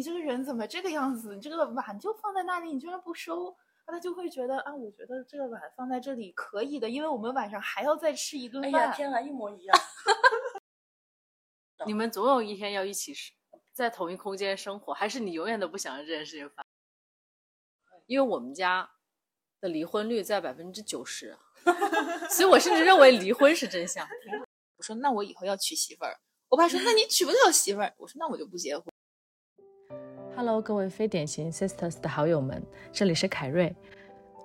你这个人怎么这个样子？你这个碗就放在那里，你居然不收？他就会觉得啊，我觉得这个碗放在这里可以的，因为我们晚上还要再吃一顿饭。哎呀，天啊，一模一样。你们总有一天要一起在同一空间生活，还是你永远都不想让这件事情发？因为我们家的离婚率在百分之九十，所以我甚至认为离婚是真相。我说那我以后要娶媳妇儿。我爸说那你娶不了媳妇儿。我说那我就不结婚。Hello，各位非典型 Sisters 的好友们，这里是凯瑞。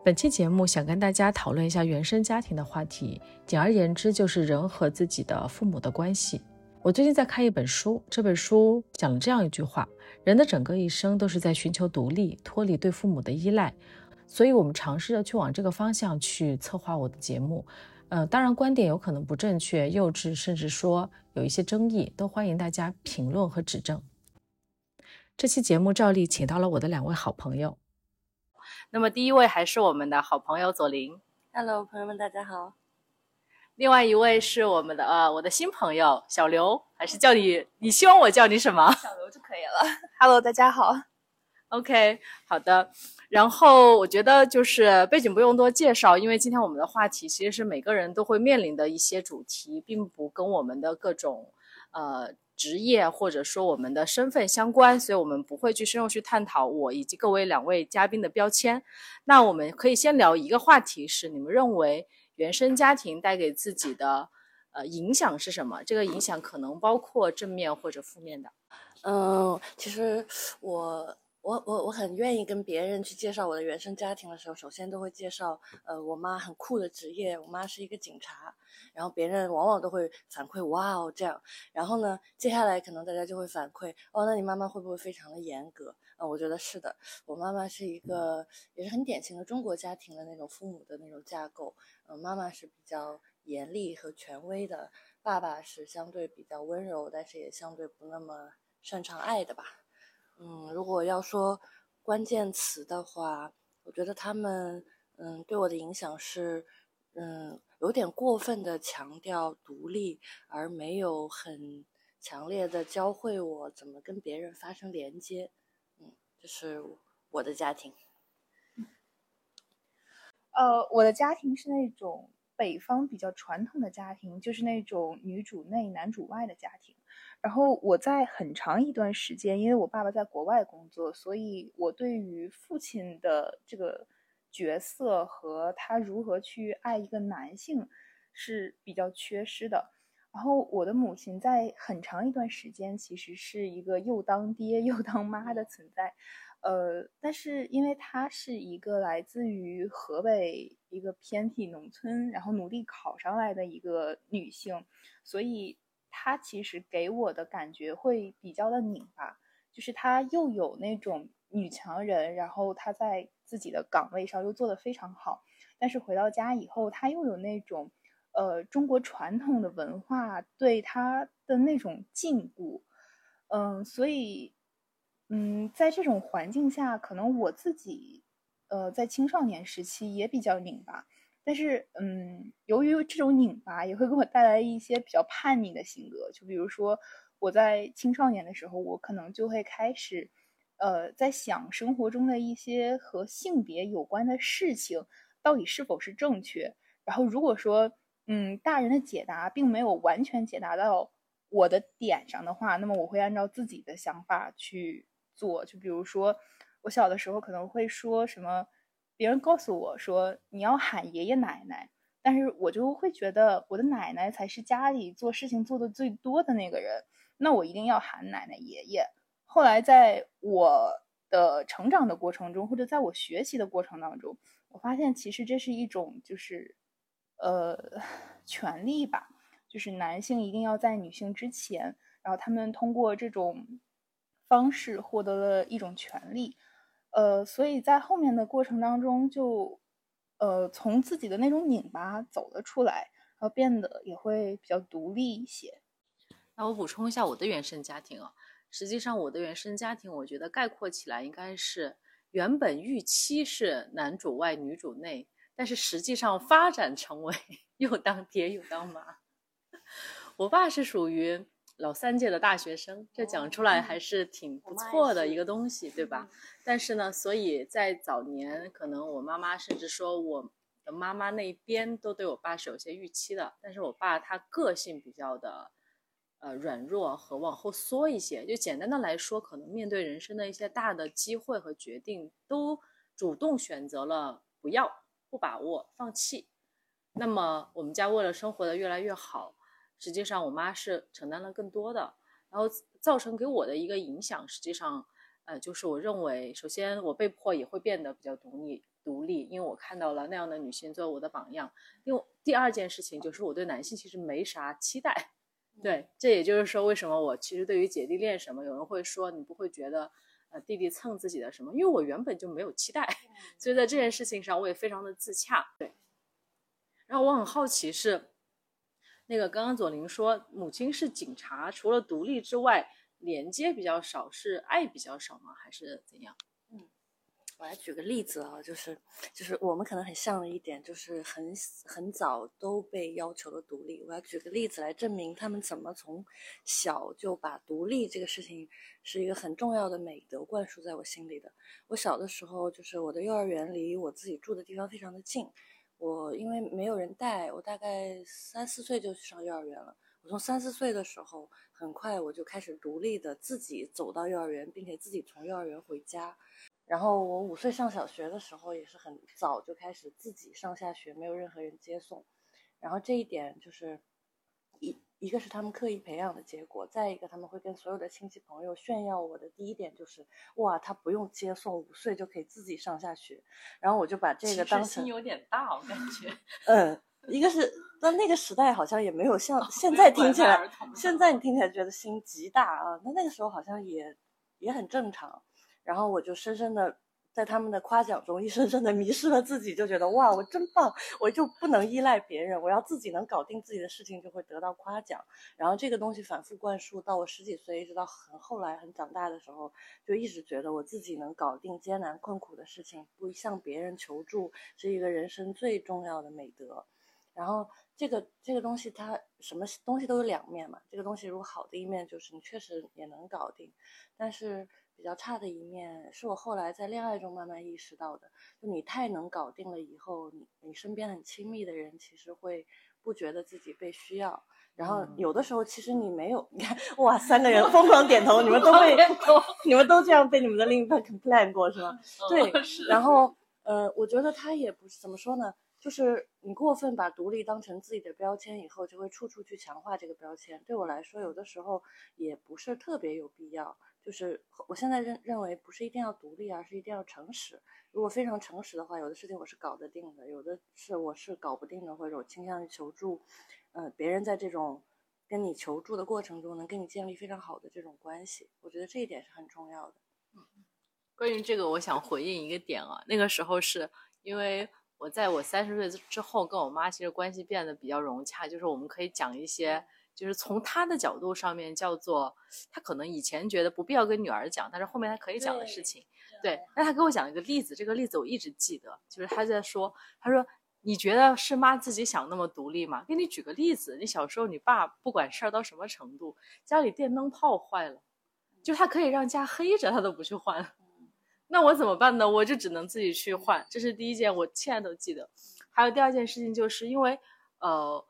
本期节目想跟大家讨论一下原生家庭的话题，简而言之就是人和自己的父母的关系。我最近在看一本书，这本书讲了这样一句话：人的整个一生都是在寻求独立，脱离对父母的依赖。所以，我们尝试着去往这个方向去策划我的节目。呃，当然观点有可能不正确、幼稚，甚至说有一些争议，都欢迎大家评论和指正。这期节目照例请到了我的两位好朋友。那么第一位还是我们的好朋友左琳，Hello，朋友们，大家好。另外一位是我们的呃，我的新朋友小刘，还是叫你？你希望我叫你什么？小刘就可以了。Hello，大家好。OK，好的。然后我觉得就是背景不用多介绍，因为今天我们的话题其实是每个人都会面临的一些主题，并不跟我们的各种呃。职业或者说我们的身份相关，所以我们不会去深入去探讨我以及各位两位嘉宾的标签。那我们可以先聊一个话题，是你们认为原生家庭带给自己的呃影响是什么？这个影响可能包括正面或者负面的。嗯，其实我。我我我很愿意跟别人去介绍我的原生家庭的时候，首先都会介绍，呃，我妈很酷的职业，我妈是一个警察，然后别人往往都会反馈哇哦这样，然后呢，接下来可能大家就会反馈哦，那你妈妈会不会非常的严格？啊，我觉得是的，我妈妈是一个也是很典型的中国家庭的那种父母的那种架构，嗯，妈妈是比较严厉和权威的，爸爸是相对比较温柔，但是也相对不那么擅长爱的吧。嗯，如果要说关键词的话，我觉得他们嗯对我的影响是嗯有点过分的强调独立，而没有很强烈的教会我怎么跟别人发生连接。嗯，这是我的家庭。呃，我的家庭是那种北方比较传统的家庭，就是那种女主内男主外的家庭。然后我在很长一段时间，因为我爸爸在国外工作，所以我对于父亲的这个角色和他如何去爱一个男性是比较缺失的。然后我的母亲在很长一段时间其实是一个又当爹又当妈的存在，呃，但是因为她是一个来自于河北一个偏僻农村，然后努力考上来的一个女性，所以。他其实给我的感觉会比较的拧巴，就是他又有那种女强人，然后他在自己的岗位上又做得非常好，但是回到家以后，他又有那种，呃，中国传统的文化对他的那种禁锢，嗯，所以，嗯，在这种环境下，可能我自己，呃，在青少年时期也比较拧巴。但是，嗯，由于这种拧巴，也会给我带来一些比较叛逆的性格。就比如说，我在青少年的时候，我可能就会开始，呃，在想生活中的一些和性别有关的事情到底是否是正确。然后，如果说，嗯，大人的解答并没有完全解答到我的点上的话，那么我会按照自己的想法去做。就比如说，我小的时候可能会说什么。别人告诉我说你要喊爷爷奶奶，但是我就会觉得我的奶奶才是家里做事情做的最多的那个人，那我一定要喊奶奶爷爷。后来在我的成长的过程中，或者在我学习的过程当中，我发现其实这是一种就是，呃，权利吧，就是男性一定要在女性之前，然后他们通过这种方式获得了一种权利。呃，所以在后面的过程当中，就，呃，从自己的那种拧巴走了出来，然后变得也会比较独立一些。那我补充一下我的原生家庭啊，实际上我的原生家庭，我觉得概括起来应该是原本预期是男主外女主内，但是实际上发展成为 又当爹又当妈。我爸是属于老三届的大学生，这讲出来还是挺不错的一个东西，对吧？但是呢，所以在早年，可能我妈妈甚至说我的妈妈那边都对我爸是有些预期的。但是我爸他个性比较的呃软弱和往后缩一些，就简单的来说，可能面对人生的一些大的机会和决定，都主动选择了不要、不把握、放弃。那么我们家为了生活的越来越好。实际上，我妈是承担了更多的，然后造成给我的一个影响，实际上，呃，就是我认为，首先我被迫也会变得比较独立，独立，因为我看到了那样的女性作为我的榜样。因为第二件事情就是我对男性其实没啥期待，对，这也就是说为什么我其实对于姐弟恋什么，有人会说你不会觉得，呃，弟弟蹭自己的什么，因为我原本就没有期待，所以在这件事情上我也非常的自洽，对。然后我很好奇是。那个刚刚左琳说母亲是警察，除了独立之外，连接比较少，是爱比较少吗？还是怎样？嗯，我来举个例子啊，就是就是我们可能很像的一点，就是很很早都被要求了独立。我要举个例子来证明他们怎么从小就把独立这个事情是一个很重要的美德灌输在我心里的。我小的时候，就是我的幼儿园离我自己住的地方非常的近。我因为没有人带，我大概三四岁就去上幼儿园了。我从三四岁的时候，很快我就开始独立的自己走到幼儿园，并且自己从幼儿园回家。然后我五岁上小学的时候，也是很早就开始自己上下学，没有任何人接送。然后这一点就是一。个是他们刻意培养的结果，再一个他们会跟所有的亲戚朋友炫耀我的第一点就是，哇，他不用接送，五岁就可以自己上下学。然后我就把这个当成心有点大，我感觉。嗯，一个是但那个时代好像也没有像现在听起来，现在你听起来觉得心极大啊，那那个时候好像也也很正常。然后我就深深的。在他们的夸奖中，一深深的迷失了自己，就觉得哇，我真棒，我就不能依赖别人，我要自己能搞定自己的事情，就会得到夸奖。然后这个东西反复灌输到我十几岁，一直到很后来很长大的时候，就一直觉得我自己能搞定艰难困苦的事情，不向别人求助，是一个人生最重要的美德。然后这个这个东西，它什么东西都有两面嘛。这个东西如果好的一面就是你确实也能搞定，但是。比较差的一面是我后来在恋爱中慢慢意识到的，就你太能搞定了以后，你你身边很亲密的人其实会不觉得自己被需要，然后有的时候其实你没有，你看哇，三个人疯狂点头，你们都被 你们都这样被你们的另一半 complain 过是吗？对，然后呃，我觉得他也不是怎么说呢，就是你过分把独立当成自己的标签以后，就会处处去强化这个标签。对我来说，有的时候也不是特别有必要。就是我现在认认为不是一定要独立，而是一定要诚实。如果非常诚实的话，有的事情我是搞得定的，有的是我是搞不定的，或者我倾向于求助。嗯，别人在这种跟你求助的过程中，能跟你建立非常好的这种关系，我觉得这一点是很重要的。嗯，关于这个，我想回应一个点啊，那个时候是因为我在我三十岁之后，跟我妈其实关系变得比较融洽，就是我们可以讲一些。就是从他的角度上面叫做，他可能以前觉得不必要跟女儿讲，但是后面他可以讲的事情。对，那他给我讲一个例子，这个例子我一直记得，就是他在说，他说你觉得是妈自己想那么独立吗？给你举个例子，你小时候你爸不管事儿到什么程度，家里电灯泡坏了，就他可以让家黑着，他都不去换。那我怎么办呢？我就只能自己去换。这是第一件，我现在都记得。还有第二件事情，就是因为呃。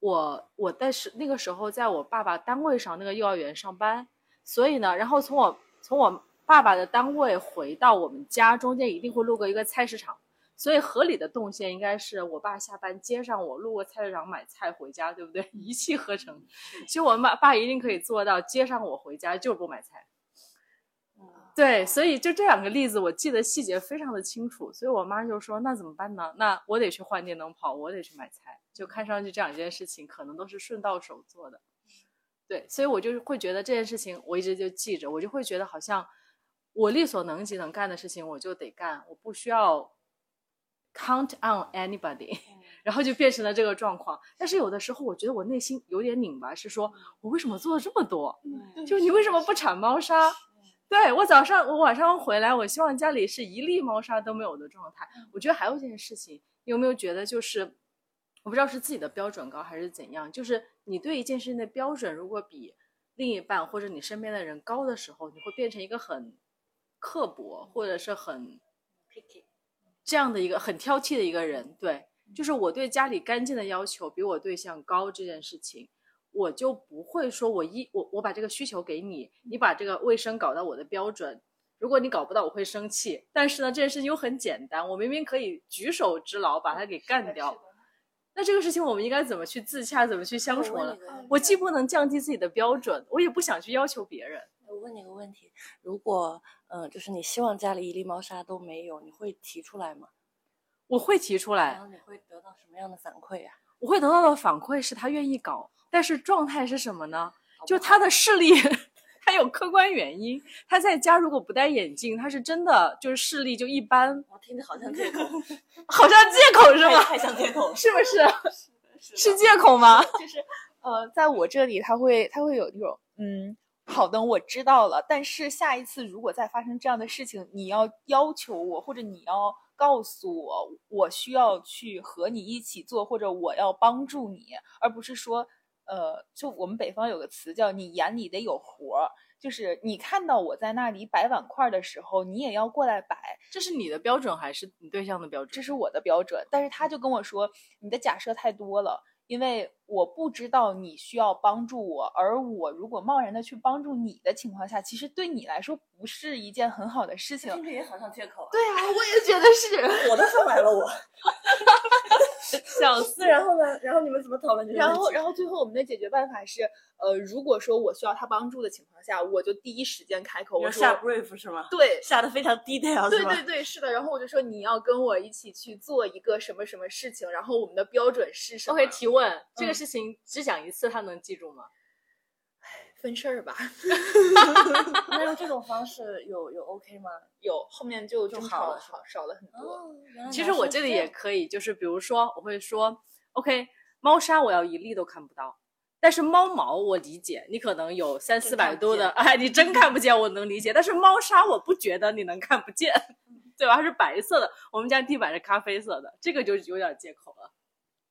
我我在是那个时候在我爸爸单位上那个幼儿园上班，所以呢，然后从我从我爸爸的单位回到我们家中间一定会路过一个菜市场，所以合理的动线应该是我爸下班接上我，路过菜市场买菜回家，对不对？一气呵成。其实我爸爸一定可以做到接上我回家就是不买菜。对，所以就这两个例子，我记得细节非常的清楚。所以我妈就说：“那怎么办呢？那我得去换电灯泡，我得去买菜。”就看上去这两件事情可能都是顺到手做的。对，所以我就会觉得这件事情我一直就记着，我就会觉得好像我力所能及能干的事情我就得干，我不需要 count on anybody，然后就变成了这个状况。但是有的时候我觉得我内心有点拧巴，是说我为什么做了这么多？就你为什么不铲猫砂？对我早上我晚上回来，我希望家里是一粒猫砂都没有的状态。我觉得还有一件事情，你有没有觉得就是，我不知道是自己的标准高还是怎样，就是你对一件事情的标准如果比另一半或者你身边的人高的时候，你会变成一个很刻薄或者是很 picky，这样的一个很挑剔的一个人。对，就是我对家里干净的要求比我对象高这件事情，我就不会说我一我我把这个需求给你，你把这个卫生搞到我的标准。如果你搞不到，我会生气。但是呢，这件事情又很简单，我明明可以举手之劳把它给干掉。那这个事情我们应该怎么去自洽，怎么去相处呢？我既不能降低自己的标准，我也不想去要求别人。我问你个问题：如果呃，就是你希望家里一粒猫砂都没有，你会提出来吗？我会提出来。然后你会得到什么样的反馈呀？我会得到的反馈是他愿意搞，但是状态是什么呢？就他的视力。他有客观原因，他在家如果不戴眼镜，他是真的就是视力就一般。我听着好像借口，好像借口是吗？太像借口，是不是？是借口吗？就是呃，在我这里他会他会有那种嗯，好的，我知道了。但是下一次如果再发生这样的事情，你要要求我，或者你要告诉我，我需要去和你一起做，或者我要帮助你，而不是说。呃，就我们北方有个词叫“你眼里得有活儿”，就是你看到我在那里摆碗筷的时候，你也要过来摆。这是你的标准还是你对象的标准？这是我的标准。但是他就跟我说，你的假设太多了。因为我不知道你需要帮助我，而我如果贸然的去帮助你的情况下，其实对你来说不是一件很好的事情。听着也好像借口。对啊，我也觉得是。我都上来了，我。小四，然后呢？然后你们怎么讨论这个？然后，然后最后我们的解决办法是，呃，如果说我需要他帮助的情况下，我就第一时间开口，我下 brief 是吗？对，下的非常 detail 对对对，是的。然后我就说你要跟我一起去做一个什么什么事情，然后我们的标准是什么？OK，提。问这个事情只讲一次，他能记住吗？分事儿吧。那用这种方式有有 OK 吗？有，后面就就好了，少少了很多。其实我这里也可以，就是比如说，我会说 OK，猫砂我要一粒都看不到，但是猫毛我理解，你可能有三四百度的，哎，你真看不见，我能理解。但是猫砂我不觉得你能看不见，对吧？它是白色的，我们家地板是咖啡色的，这个就有点借口了。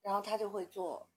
然后他就会做，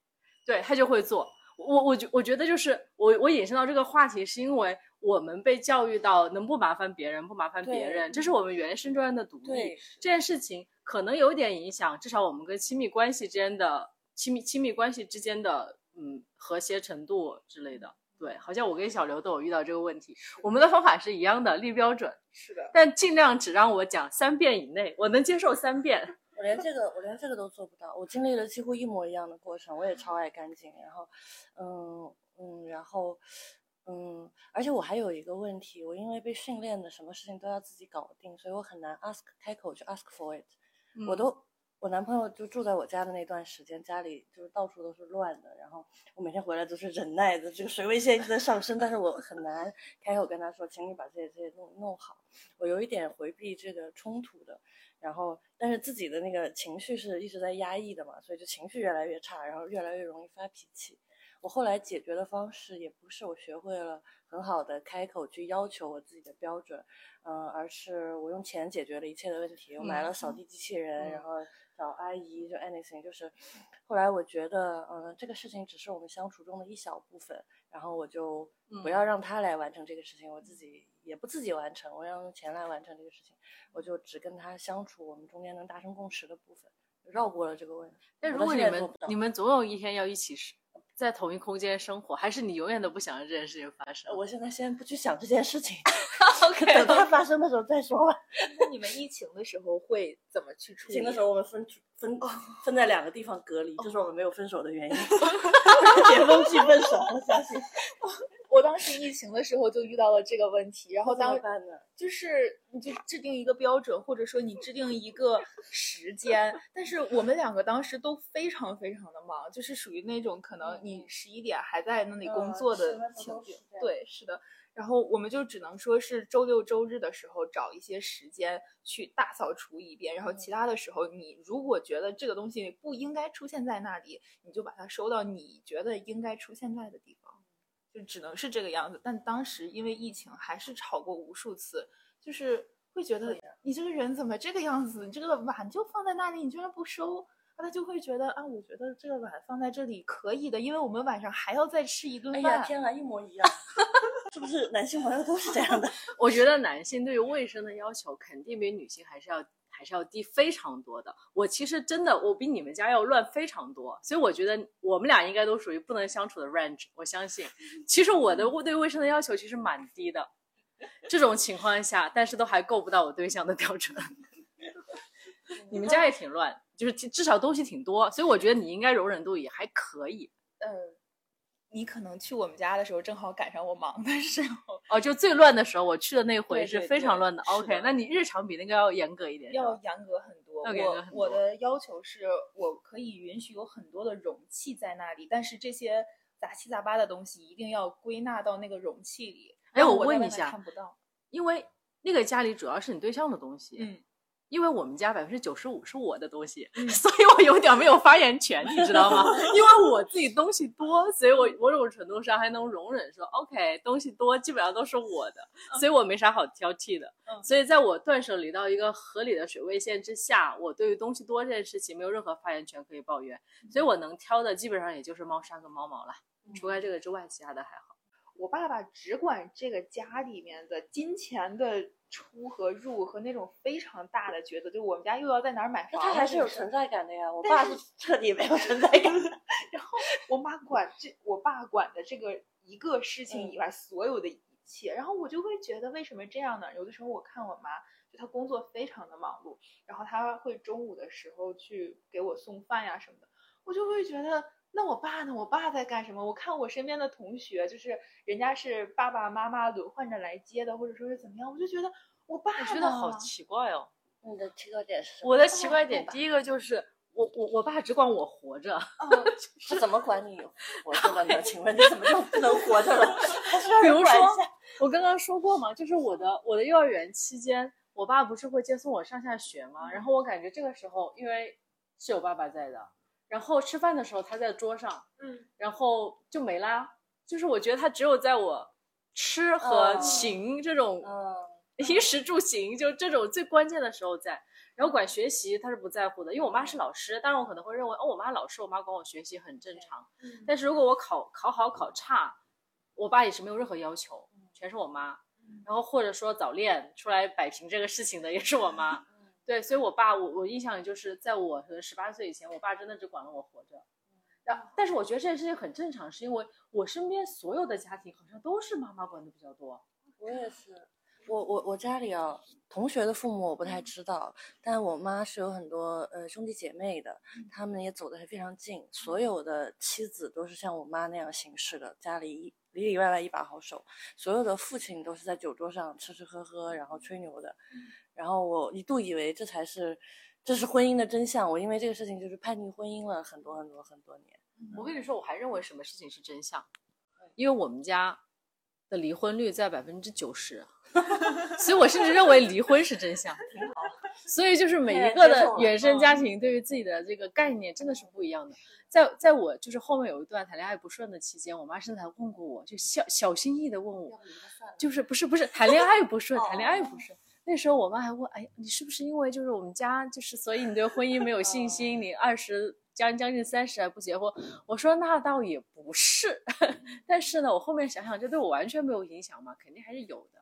对他就会做。我我觉我觉得就是我我引申到这个话题，是因为我们被教育到能不麻烦别人不麻烦别人，这是我们原生中的独立。这件事情可能有点影响，至少我们跟亲密关系之间的亲密亲密关系之间的嗯和谐程度之类的。对，好像我跟小刘都有遇到这个问题。我们的方法是一样的，立标准是的，但尽量只让我讲三遍以内，我能接受三遍。我连这个我连这个都做不到，我经历了几乎一模一样的过程，我也超爱干净，然后，嗯嗯，然后，嗯，而且我还有一个问题，我因为被训练的什么事情都要自己搞定，所以我很难 ask 开口去 ask for it。我都我男朋友就住在我家的那段时间，家里就是到处都是乱的，然后我每天回来都是忍耐的，这个水位线一直在上升，但是我很难开口跟他说，请你把这些这些弄弄好，我有一点回避这个冲突的。然后，但是自己的那个情绪是一直在压抑的嘛，所以就情绪越来越差，然后越来越容易发脾气。我后来解决的方式也不是我学会了很好的开口去要求我自己的标准，嗯，而是我用钱解决了一切的问题。我买了扫地机器人，然后找阿姨，就 anything，就是。后来我觉得，嗯，这个事情只是我们相处中的一小部分，然后我就不要让他来完成这个事情，我自己也不自己完成，我要用钱来完成这个事情，我就只跟他相处我们中间能达成共识的部分，绕过了这个问题。但如果你们你们总有一天要一起在同一空间生活，还是你永远都不想让这件事情发生？我现在先不去想这件事情，OK，等它发生的时候再说吧。那你们疫情的时候会怎么去处理？疫情的时候我们分分分在两个地方隔离，这是我们没有分手的原因。解封去分手，我相信。我当时疫情的时候就遇到了这个问题，然后当就是你就制定一个标准，或者说你制定一个时间，但是我们两个当时都非常非常的忙，就是属于那种可能你十一点还在那里工作的情景。对，是的。然后我们就只能说是周六周日的时候找一些时间去大扫除一遍，然后其他的时候你如果觉得这个东西不应该出现在那里，你就把它收到你觉得应该出现在的地方。就只能是这个样子，但当时因为疫情，还是吵过无数次，就是会觉得你这个人怎么这个样子？你这个碗就放在那里，你居然不收，他就会觉得啊，我觉得这个碗放在这里可以的，因为我们晚上还要再吃一顿哎饭。呀，天啊，一模一样，是不是男性朋友都是这样的？我觉得男性对于卫生的要求肯定比女性还是要还是要低非常多的。我其实真的我比你们家要乱非常多，所以我觉得我们俩应该都属于不能相处的 range。我相信，其实我的对卫生的要求其实蛮低的，这种情况下，但是都还够不到我对象的标准。你们家也挺乱，就是至少东西挺多，所以我觉得你应该容忍度也还可以。呃，你可能去我们家的时候正好赶上我忙的时候，哦，就最乱的时候，我去的那回是非常乱的。是 OK，的那你日常比那个要严格一点，要严格很多。我我的要求是我可以允许有很多的容器在那里，但是这些杂七杂八的东西一定要归纳到那个容器里。哎我问一下看不到。因为那个家里主要是你对象的东西，嗯，因为我们家百分之九十五是我的东西，嗯 所以我有点没有发言权，你知道吗？因为我自己东西多，所以我某种程度上还能容忍说，OK，东西多基本上都是我的，所以我没啥好挑剔的。嗯所以在我断舍离到一个合理的水位线之下，我对于东西多这件事情没有任何发言权可以抱怨，所以我能挑的基本上也就是猫砂跟猫毛了，除开这个之外，其他的还好。我爸爸只管这个家里面的金钱的出和入和那种非常大的抉择，就我们家又要在哪儿买房，那他还是有存在感的呀。我爸是彻底没有存在感。然后我妈管这，我爸管的这个一个事情以外所有的一切，然后我就会觉得为什么这样呢？有的时候我看我妈，就她工作非常的忙碌，然后她会中午的时候去给我送饭呀什么的，我就会觉得。那我爸呢？我爸在干什么？我看我身边的同学，就是人家是爸爸妈妈轮换着来接的，或者说是怎么样，我就觉得我爸我觉得好奇怪哦。你的奇怪点是什么？我的奇怪点，第一个就是我我我爸只管我活着，哦是怎么管你活着的呢？请问你怎么就不能活着了？还是让比如说？我刚刚说过嘛，就是我的我的幼儿园期间，我爸不是会接送我上下学吗？然后我感觉这个时候，因为是有爸爸在的，然后吃饭的时候他在桌上，嗯，然后就没啦。就是我觉得他只有在我吃和行这种嗯，衣食住行，就这种最关键的时候在。然后管学习他是不在乎的，因为我妈是老师，当然我可能会认为哦，我妈老师，我妈管我学习很正常。嗯但是如果我考考好考差，我爸也是没有任何要求，全是我妈。然后或者说早恋出来摆平这个事情的也是我妈。对，所以我爸我我印象里就是在我十八岁以前，我爸真的只管了我活着。然后，但是我觉得这件事情很正常，是因为我身边所有的家庭好像都是妈妈管的比较多。我也是。我我我家里啊，同学的父母我不太知道，但我妈是有很多呃兄弟姐妹的，他们也走的还非常近。所有的妻子都是像我妈那样行事的，家里一里里外外一把好手。所有的父亲都是在酒桌上吃吃喝喝，然后吹牛的。然后我一度以为这才是这是婚姻的真相，我因为这个事情就是叛逆婚姻了很多很多很多年。我跟你说，我还认为什么事情是真相，因为我们家的离婚率在百分之九十，所以我甚至认为离婚是真相。挺好所以就是每一个的原生家庭对于自己的这个概念真的是不一样的。在在我就是后面有一段谈恋爱不顺的期间，我妈甚至还问过我，就小小心翼翼的问我，就是不是不是谈恋爱不顺，谈恋爱不顺。那时候我妈还问，哎，你是不是因为就是我们家就是所以你对婚姻没有信心，你二十将将近三十还不结婚？我说那倒也不是，但是呢，我后面想想，这对我完全没有影响嘛，肯定还是有的。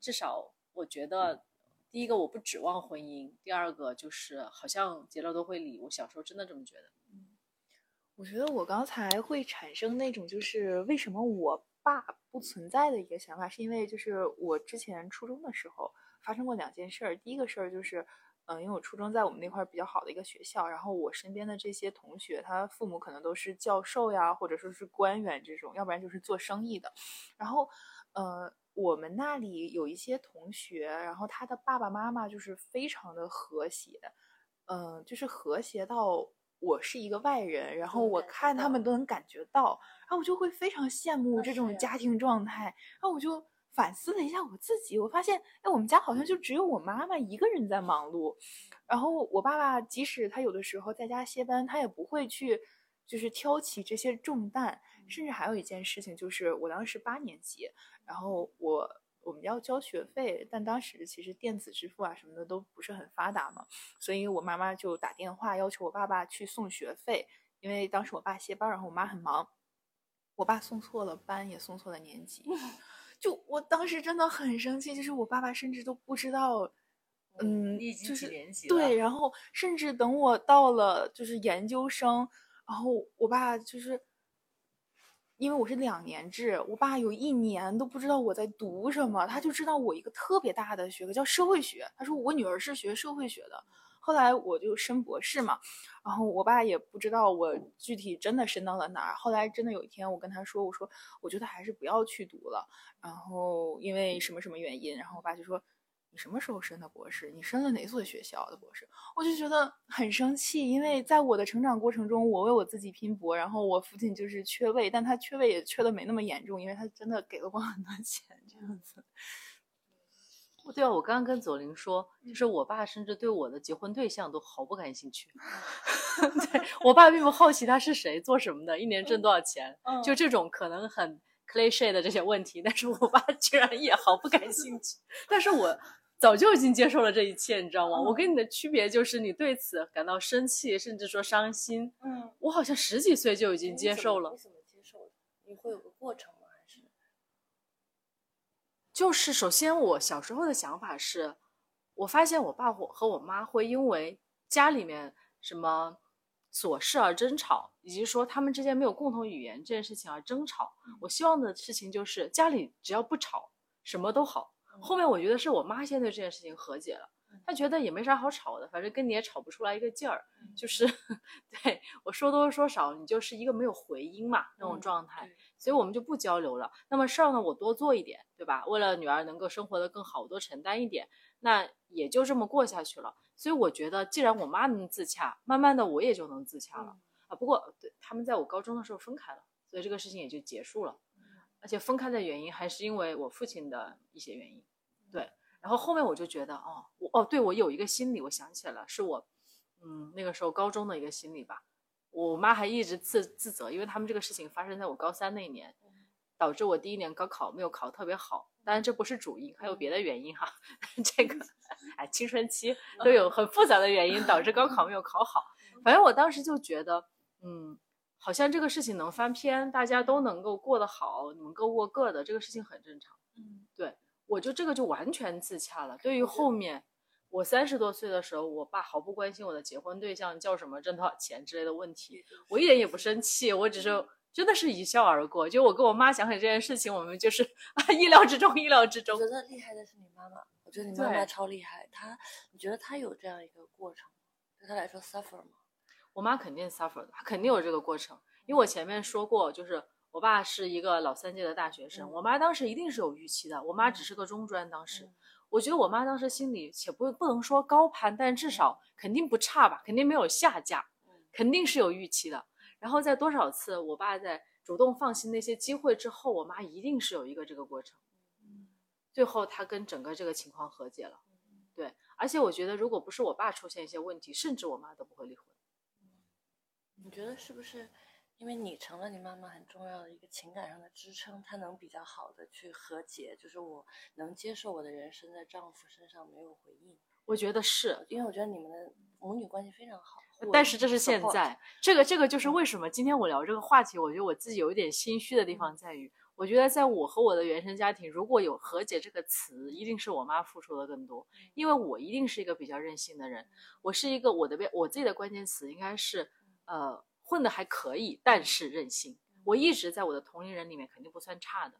至少我觉得，第一个我不指望婚姻，第二个就是好像结了都会离。我小时候真的这么觉得。我觉得我刚才会产生那种就是为什么我爸不存在的一个想法，是因为就是我之前初中的时候发生过两件事儿。第一个事儿就是，嗯，因为我初中在我们那块儿比较好的一个学校，然后我身边的这些同学，他父母可能都是教授呀，或者说是官员这种，要不然就是做生意的。然后，呃，我们那里有一些同学，然后他的爸爸妈妈就是非常的和谐，嗯、就是和谐到。我是一个外人，然后我看他们都能感觉到，然后我就会非常羡慕这种家庭状态。然后我就反思了一下我自己，我发现，哎，我们家好像就只有我妈妈一个人在忙碌，然后我爸爸即使他有的时候在家歇班，他也不会去就是挑起这些重担。甚至还有一件事情，就是我当时八年级，然后我。我们要交学费，但当时其实电子支付啊什么的都不是很发达嘛，所以我妈妈就打电话要求我爸爸去送学费，因为当时我爸歇班，然后我妈很忙，我爸送错了班，也送错了年级，就我当时真的很生气，就是我爸爸甚至都不知道，嗯，就是对，然后甚至等我到了就是研究生，然后我爸就是。因为我是两年制，我爸有一年都不知道我在读什么，他就知道我一个特别大的学科叫社会学。他说我女儿是学社会学的，后来我就升博士嘛，然后我爸也不知道我具体真的升到了哪儿。后来真的有一天，我跟他说，我说我觉得还是不要去读了，然后因为什么什么原因，然后我爸就说。你什么时候升的博士？你升了哪所学校的博士？我就觉得很生气，因为在我的成长过程中，我为我自己拼搏，然后我父亲就是缺位，但他缺位也缺的没那么严重，因为他真的给了我很多钱，这样子。对啊，我刚刚跟左琳说，就是我爸甚至对我的结婚对象都毫不感兴趣。对我爸并不好奇他是谁、做什么的，一年挣多少钱，嗯就这种可能很 cliche 的这些问题，但是我爸 居然也毫不感兴趣。但是我早就已经接受了这一切，你知道吗？我跟你的区别就是你对此感到生气，甚至说伤心。嗯，我好像十几岁就已经接受了你怎么接受的？你会有个过程就是首先我小时候的想法是，我发现我爸和我妈会因为家里面什么琐事而争吵，以及说他们之间没有共同语言这件事情而争吵。我希望的事情就是家里只要不吵，什么都好。后面我觉得是我妈先对这件事情和解了，她觉得也没啥好吵的，反正跟你也吵不出来一个劲儿，就是 对我说多说少，你就是一个没有回音嘛那种嗯状态。对所以我们就不交流了。那么事儿呢，我多做一点，对吧？为了女儿能够生活的更好，我多承担一点，那也就这么过下去了。所以我觉得，既然我妈能自洽，慢慢的我也就能自洽了、啊。不过，对他们在我高中的时候分开了，所以这个事情也就结束了。而且分开的原因还是因为我父亲的一些原因，对。然后后面我就觉得，哦，我哦，对我有一个心理，我想起来了，是我，嗯，那个时候高中的一个心理吧。我妈还一直自自责，因为他们这个事情发生在我高三那一年，导致我第一年高考没有考特别好。当然这不是主因，还有别的原因哈。这个，哎，青春期都有很复杂的原因导致高考没有考好。反正我当时就觉得，嗯，好像这个事情能翻篇，大家都能够过得好，你们各过各的，这个事情很正常。嗯，对我就这个就完全自洽了。对于后面。我三十多岁的时候，我爸毫不关心我的结婚对象叫什么、挣多少钱之类的问题，我一点也不生气，我只是真的是一笑而过。就我跟我妈讲起这件事情，我们就是啊 意料之中，意料之中我觉。得厉害的是你妈妈，我觉得你妈妈超厉害。她，你觉得她有这样一个过程？对她来说 suffer 吗？我妈肯定 suffer 的，她肯定有这个过程，因为我前面说过，就是我爸是一个老三届的大学生，嗯我妈当时一定是有预期的，我妈只是个中专，当时。嗯我觉得我妈当时心里且不不能说高攀，但至少肯定不差吧，肯定没有下架，嗯肯定是有预期的。然后在多少次我爸在主动放弃那些机会之后，我妈一定是有一个这个过程。最后她跟整个这个情况和解了，对。而且我觉得，如果不是我爸出现一些问题，甚至我妈都不会离婚。你觉得是不是因为你成了你妈妈很重要的一个情感上的支撑，她能比较好的去和解？就是我能接受我的人生在丈夫身上没有回应，我觉得是，因为我觉得你们的母女关系非常好。但是这是现在，这个这个就是为什么今天我聊这个话题，我觉得我自己有一点心虚的地方在于，我觉得在我和我的原生家庭，如果有和解这个词，一定是我妈付出的更多，因为我一定是一个比较任性的人，我是一个我的边我自己的关键词应该是，呃，混的还可以，但是任性。我一直在我的同龄人里面肯定不算差的，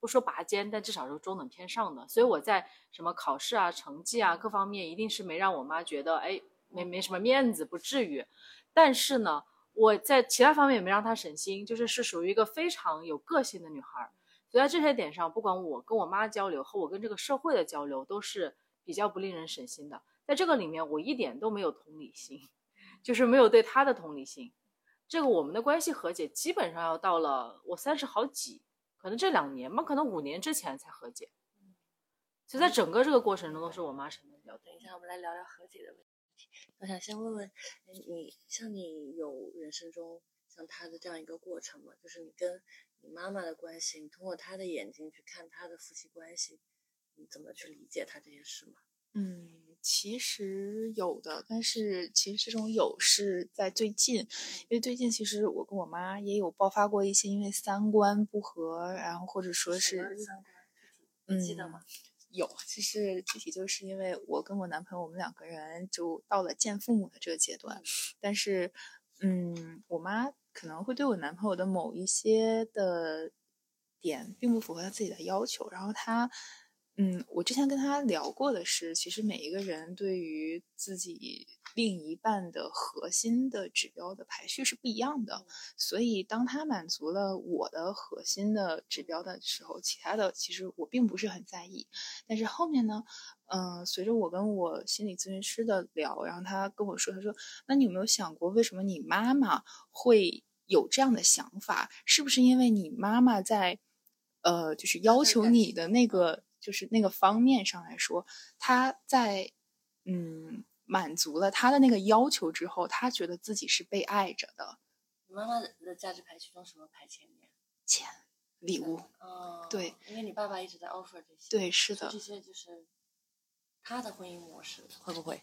不说拔尖，但至少是中等偏上的。所以我在什么考试啊、成绩啊各方面，一定是没让我妈觉得哎没没什么面子，不至于。但是呢，我在其他方面也没让她省心，就是是属于一个非常有个性的女孩。所以在这些点上，不管我跟我妈交流和我跟这个社会的交流，都是比较不令人省心的。在这个里面，我一点都没有同理心，就是没有对她的同理心。这个我们的关系和解基本上要到了我三十好几，可能这两年吧，可能五年之前才和解。所以在整个这个过程中，都是我妈承担比较多。等一下，我们来聊聊和解的问题。我想先问问，哎你像你有人生中像他的这样一个过程吗？就是你跟你妈妈的关系，你通过她的眼睛去看她的夫妻关系，你怎么去理解他这件事吗？嗯，其实有的，但是其实这种有是在最近，因为最近其实我跟我妈也有爆发过一些因为三观不合，然后或者说是，嗯，记得吗？有，其实具体就是因为我跟我男朋友，我们两个人就到了见父母的这个阶段，但是，嗯，我妈可能会对我男朋友的某一些的点并不符合她自己的要求，然后他。嗯，我之前跟他聊过的是，其实每一个人对于自己另一半的核心的指标的排序是不一样的，所以当他满足了我的核心的指标的时候，其他的其实我并不是很在意。但是后面呢，嗯，随着我跟我心理咨询师的聊，然后他跟我说，他说：“那你有没有想过，为什么你妈妈会有这样的想法？是不是因为你妈妈在，呃，就是要求你的那个？”就是那个方面上来说，他在嗯满足了他的那个要求之后，他觉得自己是被爱着的。你妈妈的价值排序中什么排前面？钱、礼物。哦，对，因为你爸爸一直在 offer 这些。对，是的。这些就是他的婚姻模式，会不会？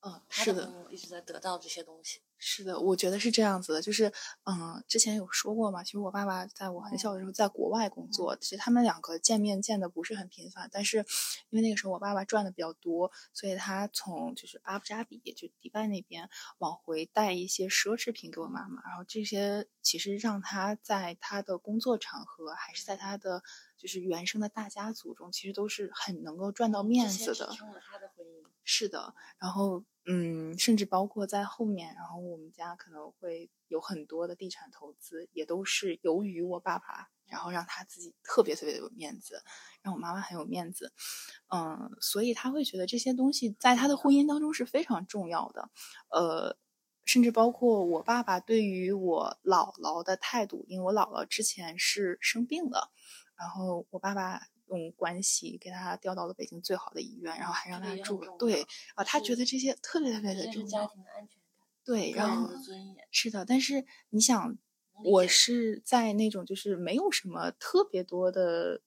嗯，是的，一直在得到这些东西。是的，我觉得是这样子的，就是，嗯，之前有说过嘛，其实我爸爸在我很小的时候在国外工作，其实他们两个见面见的不是很频繁，但是因为那个时候我爸爸赚的比较多，所以他从就是阿布扎比，就迪拜那边往回带一些奢侈品给我妈妈，然后这些其实让他在他的工作场合，还是在他的就是原生的大家族中，其实都是很能够赚到面子的。是的，然后。嗯，甚至包括在后面，然后我们家可能会有很多的地产投资，也都是由于我爸爸，然后让他自己特别特别的有面子，让我妈妈很有面子，嗯，所以他会觉得这些东西在他的婚姻当中是非常重要的，呃，甚至包括我爸爸对于我姥姥的态度，因为我姥姥之前是生病了，然后我爸爸。用关系给他调到了北京最好的医院，然后还让他住了。对啊，他觉得这些特别特别的重要。对，然后是的，但是你想，我是在那种就是没有什么特别多的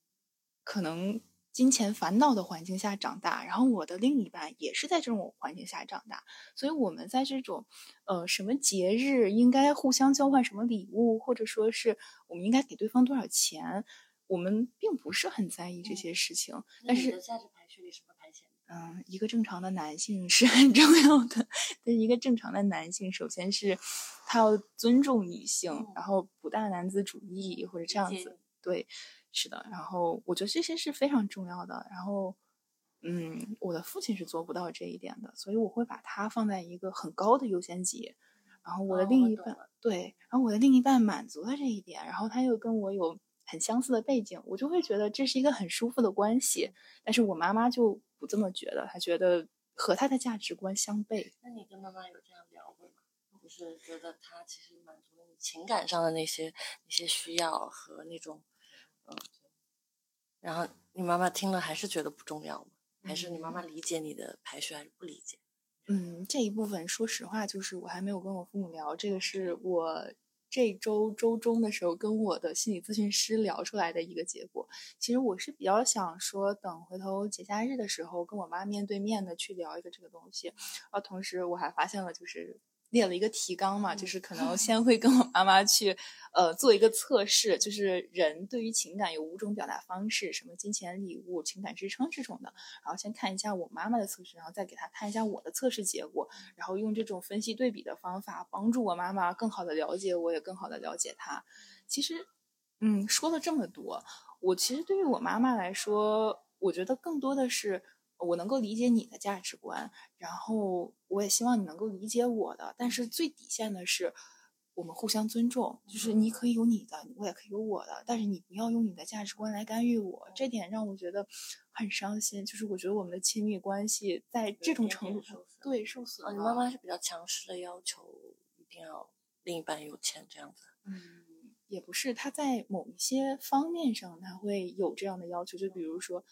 可能金钱烦恼的环境下长大，然后我的另一半也是在这种环境下长大，所以我们在这种呃什么节日应该互相交换什么礼物，或者说是我们应该给对方多少钱。我们并不是很在意这些事情，但是价值排序里什么排前？嗯，一个正常的男性是很重要的。但是一个正常的男性，首先是他要尊重女性，然后不大男子主义或者这样子。对，是的。然后我觉得这些是非常重要的。然后，嗯，我的父亲是做不到这一点的，所以我会把他放在一个很高的优先级。然后我的另一半，对，然后我的另一半满足了这一点，然后他又跟我有。很相似的背景，我就会觉得这是一个很舒服的关系。但是我妈妈就不这么觉得，她觉得和她的价值观相悖。那你跟妈妈有这样聊过吗？就是觉得她其实满足了你情感上的那些那些需要和那种，嗯，然后你妈妈听了还是觉得不重要吗？还是你妈妈理解你的排序还是不理解？嗯，这一部分说实话，就是我还没有跟我父母聊，这个是我。这周周中的时候，跟我的心理咨询师聊出来的一个结果。其实我是比较想说，等回头节假日的时候，跟我妈面对面的去聊一个这个东西。啊，同时我还发现了，就是。列了一个提纲嘛，就是可 能先会跟我妈妈去，呃，做一个测试，就是人对于情感有五种表达方式，什么金钱、礼物、情感支撑这种的。然后先看一下我妈妈的测试，然后再给她看一下我的测试结果，然后用这种分析对比的方法，帮助我妈妈更好的了解我，也更好的了解她。其实，嗯，说了这么多，我其实对于我妈妈来说，我觉得更多的是。我能够理解你的价值观，然后我也希望你能够理解我的。但是最底线的是，我们互相尊重，就是你可以有你的，我也可以有我的，但是你不要用你的价值观来干预我。这点让我觉得很伤心。就是我觉得我们的亲密关系在这种程度上对受损。你妈妈是比较强势的要求，一定要另一半有钱这样子。嗯，也不是，他在某一些方面上他会有这样的要求，就比如说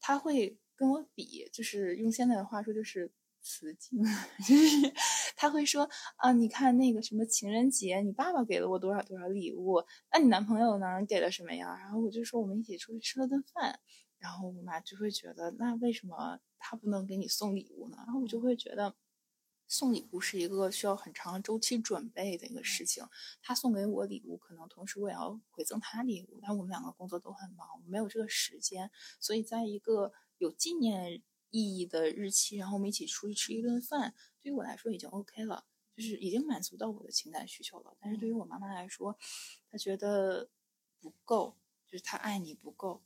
他会。跟我比，就是用现在的话说，就是雌竞，就是他会说啊，你看那个什么情人节，你爸爸给了我多少多少礼物，那你男朋友呢给了什么呀？然后我就说我们一起出去吃了顿饭。然后我妈就会觉得，那为什么他不能给你送礼物呢？然后我就会觉得，送礼物是一个需要很长周期准备的一个事情。他送给我礼物，可能同时我也要回赠他礼物，但我们两个工作都很忙，没有这个时间。所以在一个有纪念意义的日期，然后我们一起出去吃一顿饭，对于我来说已经 OK 了，就是已经满足到我的情感需求了。但是对于我妈妈来说，她觉得不够，就是她爱你不够。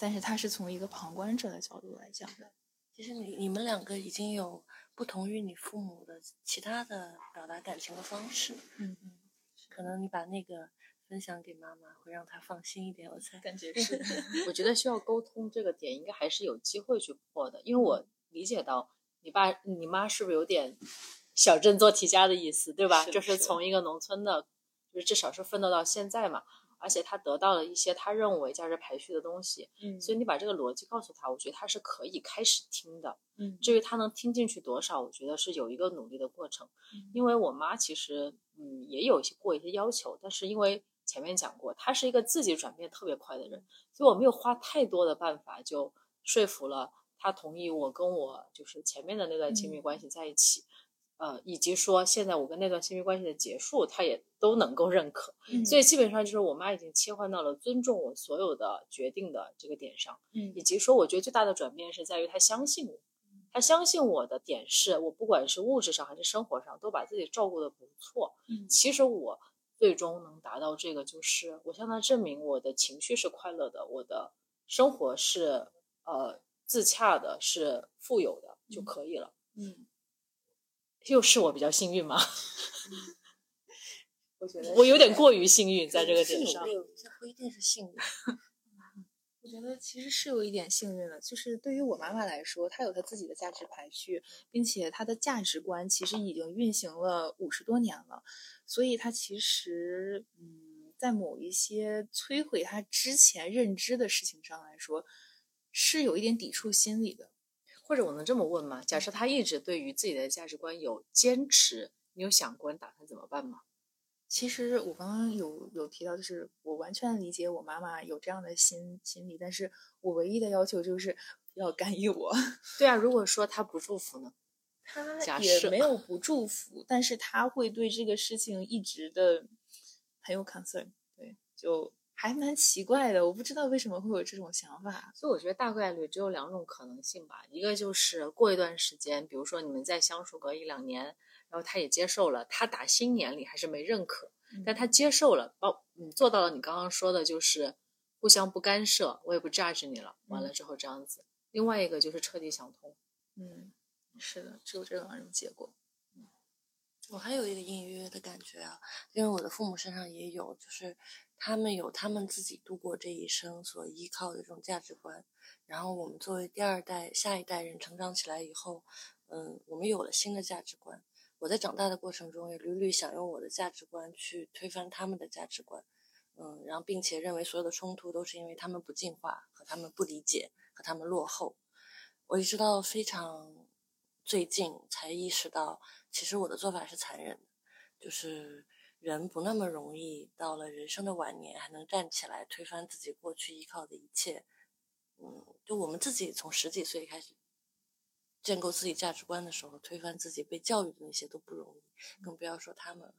但是他是从一个旁观者的角度来讲的。其实你你们两个已经有不同于你父母的其他的表达感情的方式。嗯嗯。可能你把那个分享给妈妈，会让她放心一点。我才。感觉是。我觉得需要沟通这个点，应该还是有机会去破的。因为我理解到你爸你妈是不是有点小镇做题家的意思，对吧？就是从一个农村的，就是至少是奋斗到现在嘛。而且他得到了一些他认为价值排序的东西，嗯，所以你把这个逻辑告诉他，我觉得他是可以开始听的，嗯，至于他能听进去多少，我觉得是有一个努力的过程。因为我妈其实，嗯，也有一些过一些要求，但是因为前面讲过，她是一个自己转变特别快的人，所以我没有花太多的办法就说服了她同意我跟我就是前面的那段亲密关系在一起。呃，以及说现在我跟那段亲密关系的结束，他也都能够认可，所以基本上就是我妈已经切换到了尊重我所有的决定的这个点上，嗯，以及说我觉得最大的转变是在于她相信我，她相信我的点是我不管是物质上还是生活上都把自己照顾的不错，嗯，其实我最终能达到这个就是我向他证明我的情绪是快乐的，我的生活是呃自洽的，是富有的就可以了，嗯。又是我比较幸运吗？我觉 得我有点过于幸运，在这个 点上。这不一定是幸运。我觉得其实是有一点幸运的，就是对于我妈妈来说，她有她自己的价值排序，并且她的价值观其实已经运行了五十多年了，所以他其实嗯，在某一些摧毁他之前认知的事情上来说，是有一点抵触心理的。或者我能这么问吗？假设他一直对于自己的价值观有坚持，你有想过你打算怎么办吗？其实我刚刚有有提到，就是我完全理解我妈妈有这样的心心理，但是我唯一的要求就是不要干预我。对啊，如果说他不祝福呢？他也没有不祝福，但是他会对这个事情一直的很有 concern。对，就。还蛮奇怪的，我不知道为什么会有这种想法。所以我觉得大概率只有两种可能性吧，一个就是过一段时间，比如说你们再相处个一两年，然后他也接受了，他打心眼里还是没认可，但他接受了，包嗯做到了你刚刚说的，就是互相不干涉，我也不 judge 你了。完了之后这样子，另外一个就是彻底想通。嗯，是的，只有这两种结果。我还有一个隐约的感觉啊，因为我的父母身上也有，就是他们有他们自己度过这一生所依靠的这种价值观，然后我们作为第二代、下一代人成长起来以后，嗯，我们有了新的价值观。我在长大的过程中也屡屡想用我的价值观去推翻他们的价值观，嗯，然后并且认为所有的冲突都是因为他们不进化和他们不理解和他们落后。我一直到非常最近才意识到。其实我的做法是残忍的，就是人不那么容易到了人生的晚年还能站起来推翻自己过去依靠的一切。嗯，就我们自己从十几岁开始建构自己价值观的时候，推翻自己被教育的那些都不容易，更不要说他们了。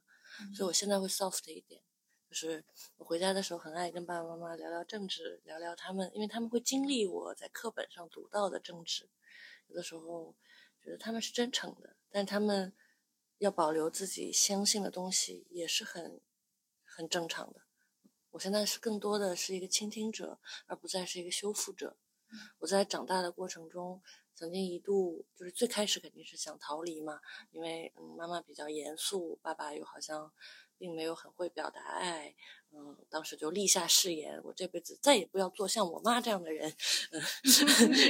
所以我现在会 soft 一点，就是我回家的时候很爱跟爸爸妈妈聊聊政治，聊聊他们，因为他们会经历我在课本上读到的政治，有的时候觉得他们是真诚的。但他们要保留自己相信的东西，也是很很正常的。我现在是更多的是一个倾听者，而不再是一个修复者。我在长大的过程中，曾经一度就是最开始肯定是想逃离嘛，因为嗯妈妈比较严肃，爸爸又好像并没有很会表达爱。嗯，当时就立下誓言，我这辈子再也不要做像我妈这样的人。嗯，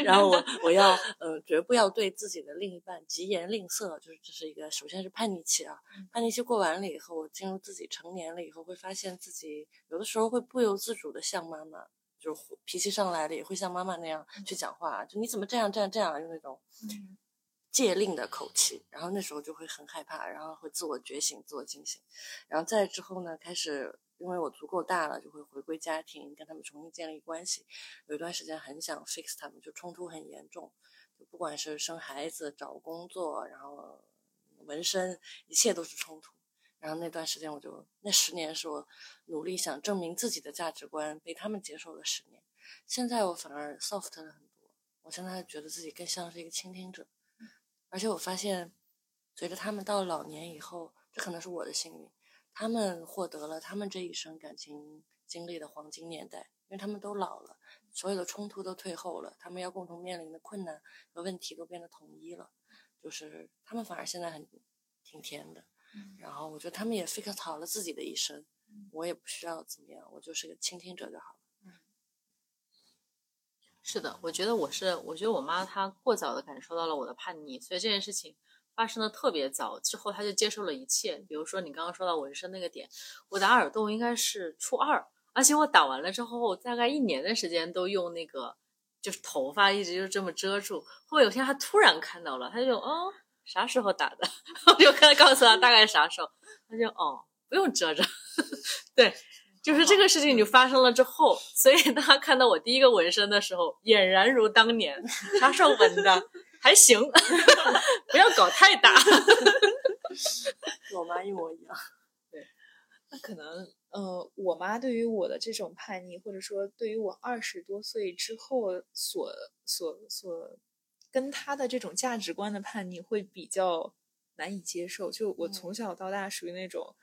然后我我要呃，绝不要对自己的另一半疾言吝啬。就是这是一个，首先是叛逆期啊。叛逆期过完了以后，我进入自己成年了以后，会发现自己有的时候会不由自主的像妈妈，就是脾气上来了也会像妈妈那样去讲话。就你怎么这样这样这样，用那种戒令的口气。然后那时候就会很害怕，然后会自我觉醒、自我警醒。然后再之后呢，开始。因为我足够大了，就会回归家庭，跟他们重新建立关系。有一段时间很想 fix 他们，就冲突很严重，就不管是生孩子、找工作，然后纹身，一切都是冲突。然后那段时间，我就那十年是我努力想证明自己的价值观被他们接受的十年。现在我反而 soft 了很多，我现在觉得自己更像是一个倾听者，而且我发现，随着他们到老年以后，这可能是我的幸运。他们获得了他们这一生感情经历的黄金年代，因为他们都老了，所有的冲突都退后了，他们要共同面临的困难和问题都变得统一了，就是他们反而现在很挺甜的。然后我觉得他们也 fix 好了自己的一生，我也不需要怎么样，我就是个倾听者就好了。是的，我觉得我是，我觉得我妈她过早的感受到了我的叛逆，所以这件事情。发生的特别早，之后她就接受了一切。比如说你刚刚说到纹身那个点，我打耳洞应该是初二，而且我打完了之后，大概一年的时间都用那个，就是头发一直就这么遮住。后面有天她突然看到了，他就哦，啥时候打的？我就跟他告诉他大概啥时候，他就哦，不用遮着。对，就是这个事情就发生了之后，所以当他看到我第一个纹身的时候，俨然如当年。啥时候纹的？还行，不要搞太大。我妈一模一样。对，那可能，呃，我妈对于我的这种叛逆，或者说对于我二十多岁之后所所所跟她的这种价值观的叛逆，会比较难以接受。就我从小到大属于那种，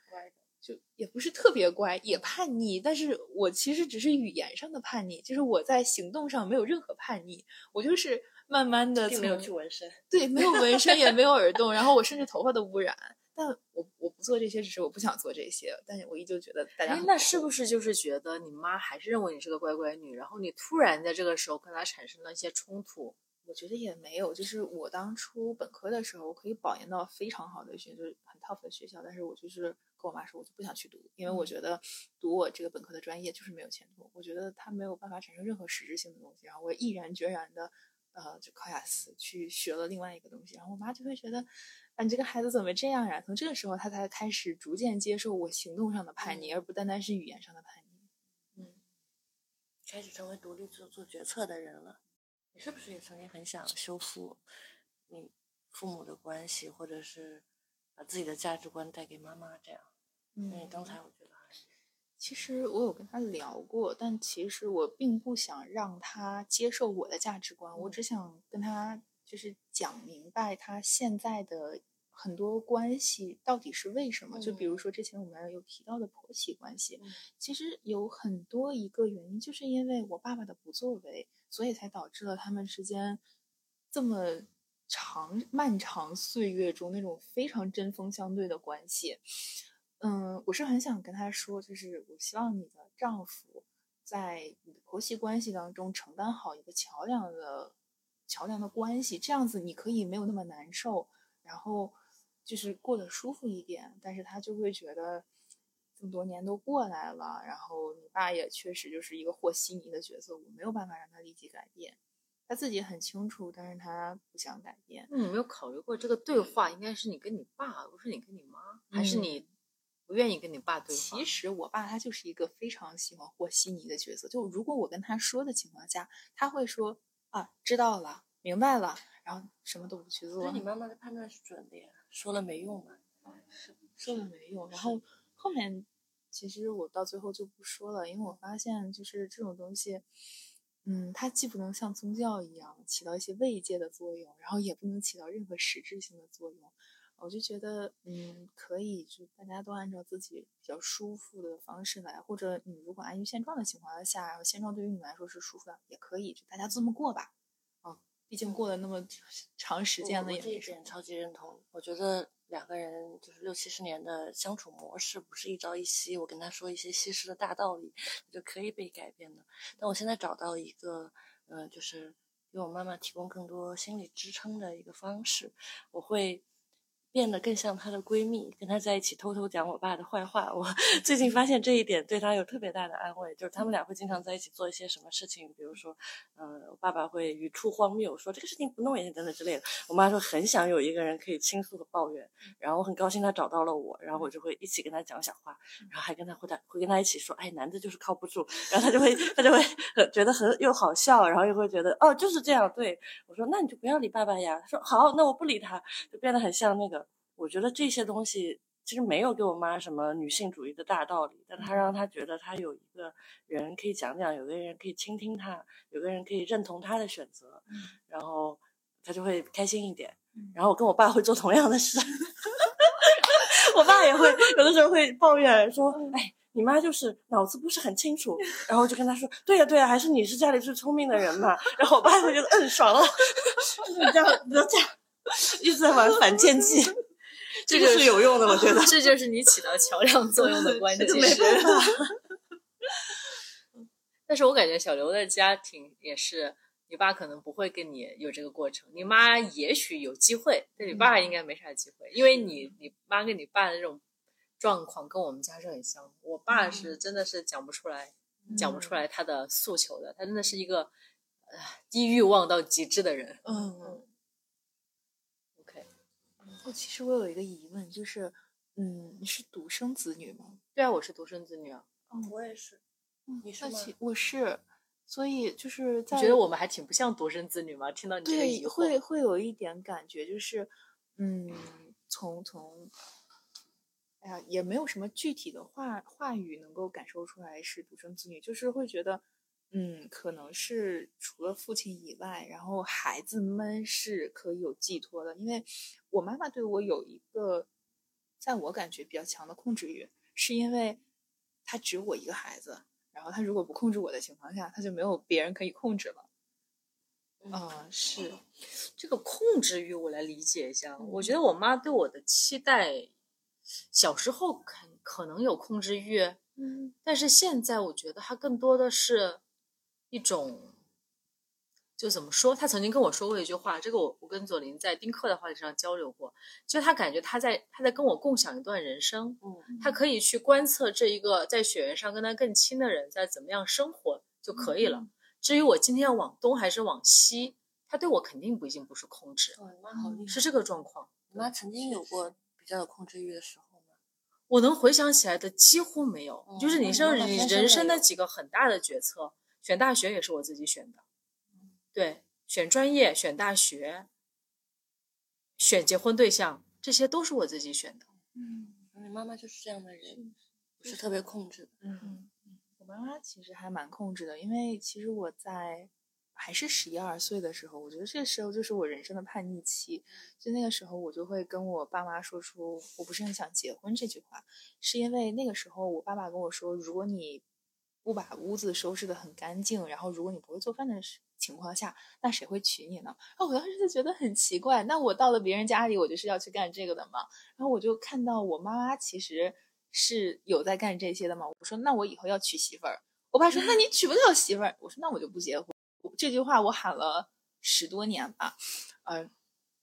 就也不是特别乖，也叛逆，但是我其实只是语言上的叛逆，就是我在行动上没有任何叛逆，我就是。慢慢的，并没有去纹身，对，没有纹身，也没有耳洞，然后我甚至头发都不染。但我我不做这些，只是我不想做这些。但是我依旧觉得大家，那是不是就是觉得你妈还是认为你是个乖乖女？然后你突然在这个时候跟她产生了一些冲突？我觉得也没有，就是我当初本科的时候我可以保研到非常好的学，就是很 top 的学校，但是我就是跟我妈说，我就不想去读，因为我觉得读我这个本科的专业就是没有前途，我觉得它没有办法产生任何实质性的东西，然后我毅然决然的。呃，就考雅思去学了另外一个东西，然后我妈就会觉得，啊，你这个孩子怎么这样呀？从这个时候，她才开始逐渐接受我行动上的叛逆，而不单单是语言上的叛逆。嗯，开始成为独立做做决策的人了。你是不是也曾经很想修复你父母的关系，或者是把自己的价值观带给妈妈？这样，嗯，你刚才我觉得还是。其实我有跟他聊过，但其实我并不想让他接受我的价值观，我只想跟他就是讲明白他现在的很多关系到底是为什么。就比如说之前我们有提到的婆媳关系，其实有很多一个原因，就是因为我爸爸的不作为，所以才导致了他们之间这么长漫长岁月中那种非常针锋相对的关系。嗯，我是很想跟他说，就是我希望你的丈夫在婆媳关系当中承担好一个桥梁的桥梁的关系，这样子你可以没有那么难受，然后就是过得舒服一点。但是他就会觉得这么多年都过来了，然后你爸也确实就是一个和稀泥的角色，我没有办法让他立即改变，他自己很清楚，但是他不想改变。那你没有考虑过这个对话应该是你跟你爸，不是你跟你妈，还是你？不愿意跟你爸对话。其实我爸他就是一个非常喜欢和稀泥的角色。就如果我跟他说的情况下，他会说啊，知道了，明白了，然后什么都不去做。那你妈妈的判断是准的呀，说了没用啊。是说了没用。然后后面其实我到最后就不说了，因为我发现就是这种东西，嗯，它既不能像宗教一样起到一些慰藉的作用，然后也不能起到任何实质性的作用。我就觉得，嗯，可以，就大家都按照自己比较舒服的方式来，或者你如果安于现状的情况下，然后现状对于你来说是舒服的，也可以，就大家这么过吧。啊，毕竟过了那么长时间了，也这一点超级认同。我觉得两个人就是六七十年的相处模式，不是一朝一夕，我跟他说一些西施的大道理就可以被改变的。但我现在找到一个，嗯，就是给我妈妈提供更多心理支撑的一个方式，我会。变得更像她的闺蜜，跟她在一起偷偷讲我爸的坏话。我 最近发现这一点对她有特别大的安慰，就是他们俩会经常在一起做一些什么事情，比如说，嗯、我爸爸会语出荒谬，说这个事情不弄也行等等之类的。我妈说很想有一个人可以倾诉和抱怨，然后我很高兴她找到了我，然后我就会一起跟她讲小话，然后还跟她会她会跟她一起说，哎，男的就是靠不住，然后她就会她就会很觉得很又好笑，然后又会觉得哦就是这样，对我说那你就不要理爸爸呀，她说好，那我不理他，就变得很像那个。我觉得这些东西其实没有给我妈什么女性主义的大道理，但她让她觉得她有一个人可以讲讲，有个人可以倾听她，有个人可以认同她的选择，然后她就会开心一点。然后我跟我爸会做同样的事，我爸也会有的时候会抱怨说：“哎，你妈就是脑子不是很清楚。”然后我就跟他说：“对呀、对呀、还是你是家里最聪明的人嘛。”然后我爸会觉得嗯爽了，就是你这样，你就这样，一直在玩反间计。这个是有用的，我觉得。这就是你起到桥梁作用的关键 这。个没办法。但是我感觉小刘的家庭也是，你爸可能不会跟你有这个过程，你妈也许有机会，但你爸应该没啥机会，因为你你妈跟你爸的这种状况跟我们家是很像。我爸是真的是讲不出来，讲不出来他的诉求的，他真的是一个呃低欲望到极致的人。嗯，OK，哦，其实我有一个疑问，就是，嗯，你是独生子女吗？对啊，我是独生子女啊，嗯我也是，你是吗？我是，所以就是在你觉得我们还挺不像独生子女吗？听到你这个疑对惑，会会有一点感觉，就是，嗯，从从，哎呀，也没有什么具体的话话语能够感受出来是独生子女，就是会觉得，嗯，可能是除了父亲以外，然后孩子们是可以有寄托的，因为我妈妈对我有一个，在我感觉比较强的控制欲，是因为她只有我一个孩子，然后她如果不控制我的情况下，她就没有别人可以控制了。嗯，是，这个控制欲，我来理解一下。我觉得我妈对我的期待，小时候可可能有控制欲，嗯但是现在我觉得她更多的是一种，就怎么说？他曾经跟我说过一句话，这个我我跟左琳在丁克的话题上交流过，就他感觉他在他在跟我共享一段人生，嗯他可以去观测这一个在血缘上跟他更亲的人在怎么样生活就可以了。至于我今天要往东还是往西，他对我肯定不已经不是控制。是这个状况。你妈曾经有过比较有控制欲的时候吗？我能回想起来的几乎没有，哦就是你那说你人生的几个很大的决策，选大学也是我自己选的，对，选专业、选大学、选结婚对象，这些都是我自己选的。嗯你妈妈就是这样的人，不是特别控制的。嗯，我妈妈其实还蛮控制的，因为其实我在还是十一二岁的时候，我觉得这时候就是我人生的叛逆期。就那个时候，我就会跟我爸妈说出“我不是很想结婚”这句话，是因为那个时候我爸爸跟我说，如果你不把屋子收拾得很干净，然后如果你不会做饭的情况下，那谁会娶你呢？啊我当时就觉得很奇怪，那我到了别人家里，我就是要去干这个的嘛。然后我就看到我妈妈其实是有在干这些的嘛。我说那我以后要娶媳妇儿。我爸说那你娶不了媳妇儿。我说那我就不结婚。这句话我喊了十多年吧，呃，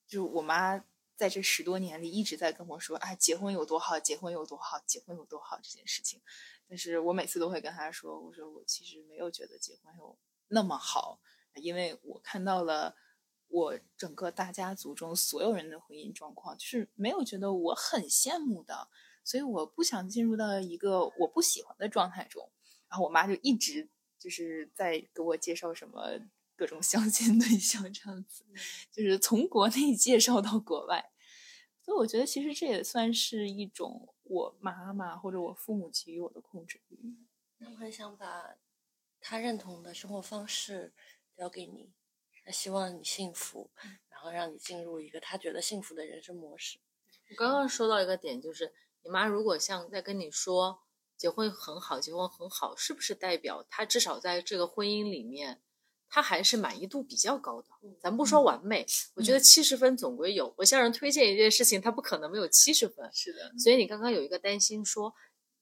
就我妈在这十多年里一直在跟我说啊，结婚有多好，结婚有多好，结婚有多好这件事情。但是我每次都会跟他说，我说我其实没有觉得结婚有那么好，因为我看到了。我整个大家族中所有人的婚姻状况，就是没有觉得我很羡慕的，所以我不想进入到一个我不喜欢的状态中。然后我妈就一直就是在给我介绍什么各种相亲对象这样子，就是从国内介绍到国外。所以我觉得其实这也算是一种我妈妈或者我父母给予我的控制欲。他很想把他认同的生活方式交给你，他希望你幸福，然后让你进入一个他觉得幸福的人生模式。我刚刚说到一个点，就是你妈如果像在跟你说结婚很好，结婚很好，是不是代表她至少在这个婚姻里面，她还是满意度比较高的？咱不说完美，我觉得七十分总归有。我向人推荐一件事情，他不可能没有七十分。是的，所以你刚刚有一个担心说，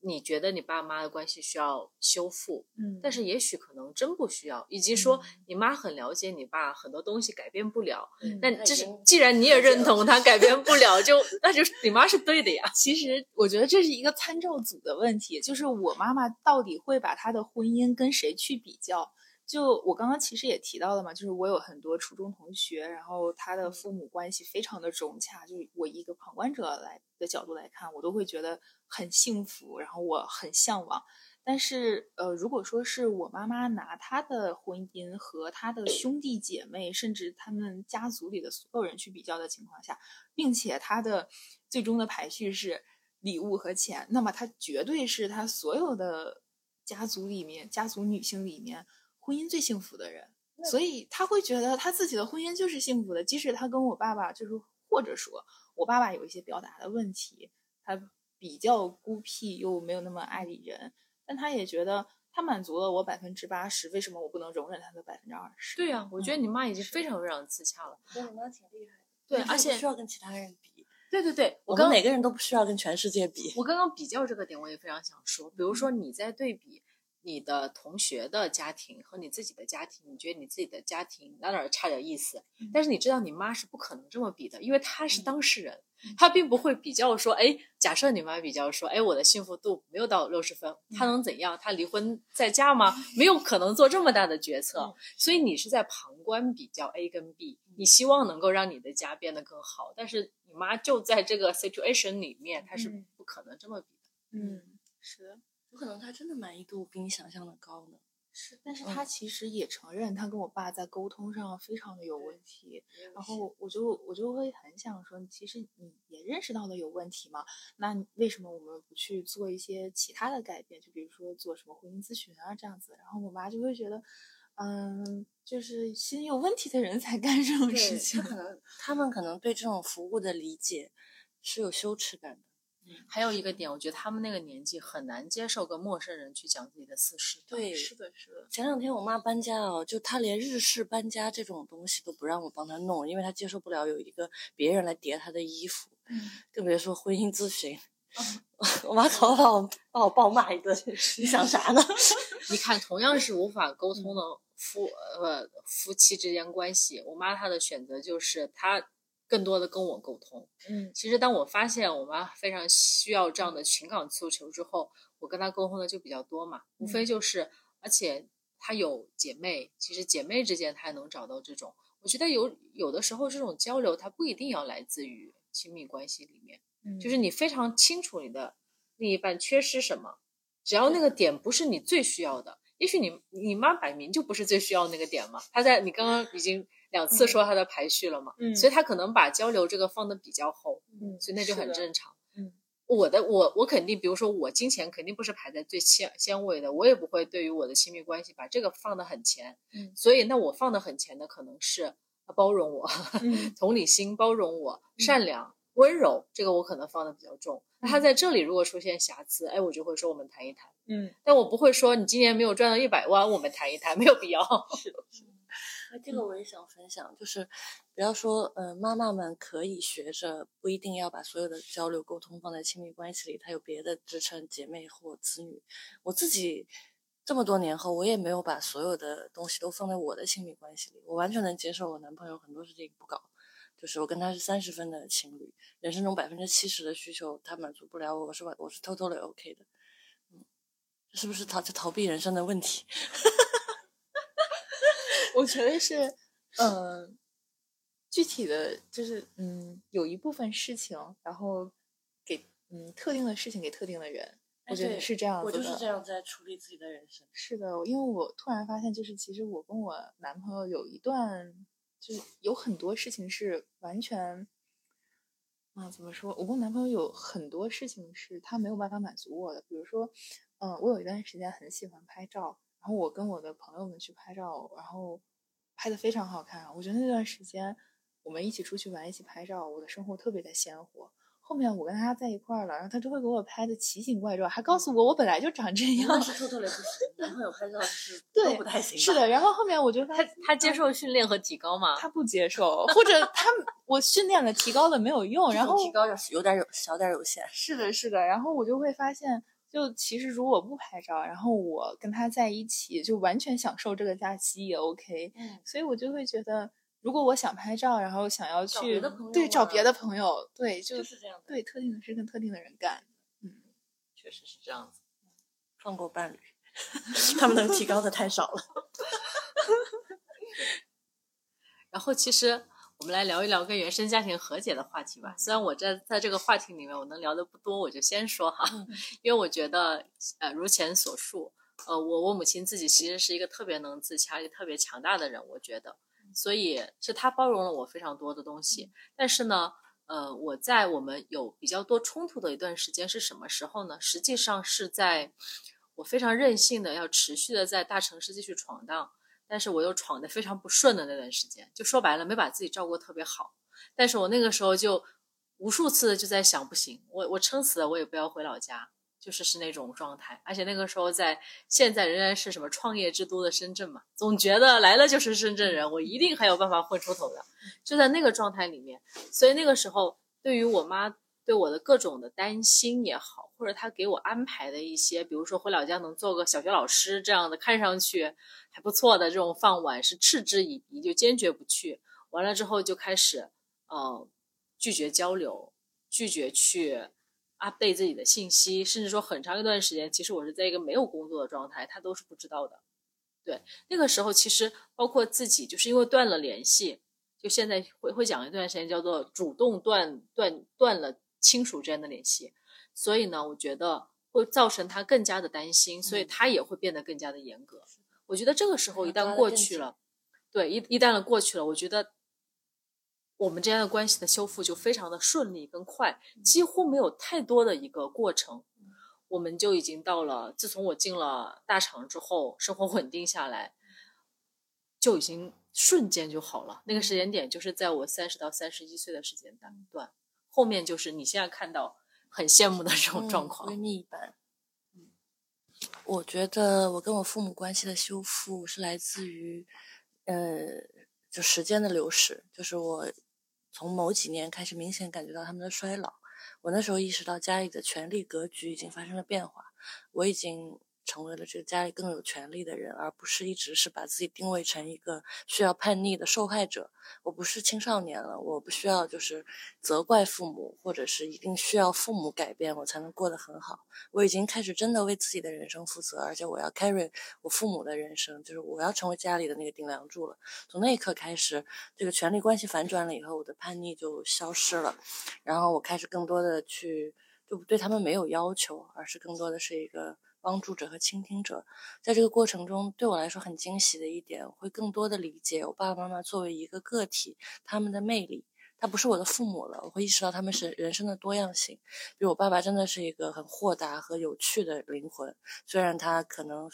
你觉得你爸妈的关系需要修复，嗯但是也许可能真不需要，以及说你妈很了解你爸，很多东西改变不了。嗯那这是既然你也认同他改变不了，就那就是你妈是对的呀。其实我觉得这是一个参照组的问题，就是我妈妈到底会把她的婚姻跟谁去比较？就我刚刚其实也提到了嘛，就是我有很多初中同学，然后他的父母关系非常的融洽，就是我一个旁观者来的角度来看，我都会觉得很幸福，然后我很向往。但是，呃，如果说是我妈妈拿她的婚姻和她的兄弟姐妹，甚至他们家族里的所有人去比较的情况下，并且她的最终的排序是礼物和钱，那么她绝对是她所有的家族里面，家族女性里面婚姻最幸福的人。所以他会觉得他自己的婚姻就是幸福的，即使他跟我爸爸就是，或者说我爸爸有一些表达的问题，他比较孤僻又没有那么爱理人，但他也觉得他满足了我百分之八十，为什么我不能容忍他的百分之二十？对呀、我觉得你妈已经非常非常自洽了。我觉得你妈挺厉害的，对，而且需要跟其他人比，对对对，我刚我们每个人都不需要跟全世界比。我刚刚比较这个点，我也非常想说，比如说你在对比你的同学的家庭和你自己的家庭，你觉得你自己的家庭哪哪儿差点意思，但是你知道你妈是不可能这么比的，因为她是当事人，她并不会比较说，哎，假设你妈比较说，哎，我的幸福度没有到六十分，她能怎样？她离婚再嫁吗？没有可能做这么大的决策，所以你是在旁观比较 A 跟 B，你希望能够让你的家变得更好，但是你妈就在这个 situation 里面，她是嗯。不可能这么比的。嗯，是。的，有可能他真的满意度比你想象的高呢。是，但是他其实也承认，他跟我爸在沟通上非常的有问题。然后我就我就会很想说，其实你也认识到了有问题嘛，那为什么我们不去做一些其他的改变？就比如说做什么婚姻咨询啊这样子。然后我妈就会觉得，嗯，就是心有问题的人才干这种事，情他。可能他们可能对这种服务的理解是有羞耻感的。还有一个点，我觉得他们那个年纪很难接受跟陌生人去讲自己的私事。对，是的，是的，前两天我妈搬家哦，就她连日式搬家这种东西都不让我帮她弄，因为她接受不了有一个别人来叠她的衣服，嗯更别说婚姻咨询。我妈搞把我把我暴骂一顿，你想啥呢？你看，同样是无法沟通的夫呃夫妻之间关系，我妈她的选择就是她更多的跟我沟通。嗯其实当我发现我妈非常需要这样的情感诉求之后，我跟她沟通的就比较多嘛，无非就是，而且她有姐妹，其实姐妹之间她也能找到这种。我觉得有有的时候这种交流，它不一定要来自于亲密关系里面，嗯，就是你非常清楚你的另一半缺失什么，只要那个点不是你最需要的，也许你你妈摆明就不是最需要那个点嘛。她在你刚刚已经两次说他的排序了嘛，嗯所以他可能把交流这个放的比较后，嗯所以那就很正常。嗯，我的我我肯定，比如说我金钱肯定不是排在最先先位的，我也不会对于我的亲密关系把这个放的很前。嗯所以那我放的很前的可能是包容我，嗯 同理心，包容我，善良。温柔，这个我可能放的比较重。那他在这里如果出现瑕疵，哎，我就会说我们谈一谈。嗯，但我不会说你今年没有赚到一百万，我们谈一谈，没有必要。那这个我也想分享，就是不要说，呃，妈妈们可以学着，不一定要把所有的交流沟通放在亲密关系里，她有别的支撑，姐妹或子女。我自己这么多年后，我也没有把所有的东西都放在我的亲密关系里，我完全能接受我男朋友很多事情不搞，就是我跟他是三十分的情侣，人生中百分之七十的需求他满足不了我，我是我是 totally OK 的。嗯，这是不是逃在逃避人生的问题？我觉得是，呃，具体的就是，嗯，有一部分事情，然后给嗯特定的事情给特定的人，我觉得是这样子的。我就是这样在处理自己的人生。是的，因为我突然发现，就是其实我跟我男朋友有一段，就是有很多事情是完全，啊，怎么说？我跟我男朋友有很多事情是他没有办法满足我的，比如说，嗯，我有一段时间很喜欢拍照，然后我跟我的朋友们去拍照，然后拍的非常好看。我觉得那段时间我们一起出去玩，一起拍照，我的生活特别的鲜活。后面我跟他在一块儿了，然后他就会给我拍的奇形怪状，还告诉我我本来就长这样。那是 totally 不行，男朋友拍照是 对不太行。是的，然后后面我就发他现他接受训练和提高吗？他不接受，或者他我训练了提高了没有用，然后提高有有点有小点有限。是的，是的，然后我就会发现，就其实如果不拍照，然后我跟他在一起，就完全享受这个假期也 OK。嗯，所以我就会觉得，如果我想拍照，然后想要去对找别的朋友，对就就是这样的，对特定的事跟特定的人干。确实是这样子。放过伴侣，他们能提高的太少了。然后其实我们来聊一聊跟原生家庭和解的话题吧。虽然我在在这个话题里面我能聊的不多，我就先说哈，嗯 因为我觉得呃如前所述，呃我我母亲自己其实是一个特别能自洽也特别强大的人，我觉得，所以是她包容了我非常多的东西。但是呢，呃我在我们有比较多冲突的一段时间是什么时候呢？实际上是在我非常任性的要持续的在大城市继续闯荡。但是我又闯得非常不顺的那段时间，就说白了没把自己照顾特别好。但是我那个时候就无数次的就在想，不行，我我撑死了我也不要回老家，就是是那种状态。而且那个时候在现在仍然是什么创业之都的深圳嘛，总觉得来了就是深圳人，我一定还有办法混出头的。就在那个状态里面，所以那个时候对于我妈对我的各种的担心也好，或者他给我安排的一些，比如说回老家能做个小学老师这样的，看上去还不错的这种饭碗，是嗤之以鼻，就坚决不去。完了之后就开始呃拒绝交流，拒绝去 update 自己的信息，甚至说很长一段时间，其实我是在一个没有工作的状态，他都是不知道的。对，那个时候其实包括自己，就是因为断了联系，就现在会会讲一段时间叫做主动断断断了亲属之间的联系，所以呢，我觉得会造成他更加的担心，所以嗯他也会变得更加的严格。我觉得这个时候一旦过去了，对，一一旦了过去了，我觉得我们之间的关系的修复就非常的顺利跟快，几乎没有太多的一个过程，我们就已经到了。自从我进了大厂之后，生活稳定下来，就已经瞬间就好了。那个时间点就是在我三十到三十一岁的时间段段，后面就是你现在看到很羡慕的这种状况。嗯、闺蜜一般。我觉得我跟我父母关系的修复是来自于，呃，就时间的流逝，就是我从某几年开始明显感觉到他们的衰老。我那时候意识到家里的权力格局已经发生了变化，我已经成为了这个家里更有权力的人，而不是一直是把自己定位成一个需要叛逆的受害者。我不是青少年了，我不需要就是责怪父母，或者是一定需要父母改变我才能过得很好。我已经开始真的为自己的人生负责，而且我要 carry 我父母的人生，就是我要成为家里的那个顶梁柱了。从那一刻开始，这个权力关系反转了以后，我的叛逆就消失了，然后我开始更多的去就对他们没有要求，而是更多的是一个。帮助者和倾听者，在这个过程中，对我来说很惊喜的一点，我会更多的理解我爸爸妈妈作为一个个体，他们的魅力。他不是我的父母了，我会意识到他们是人生的多样性。比如我爸爸真的是一个很豁达和有趣的灵魂，虽然他可能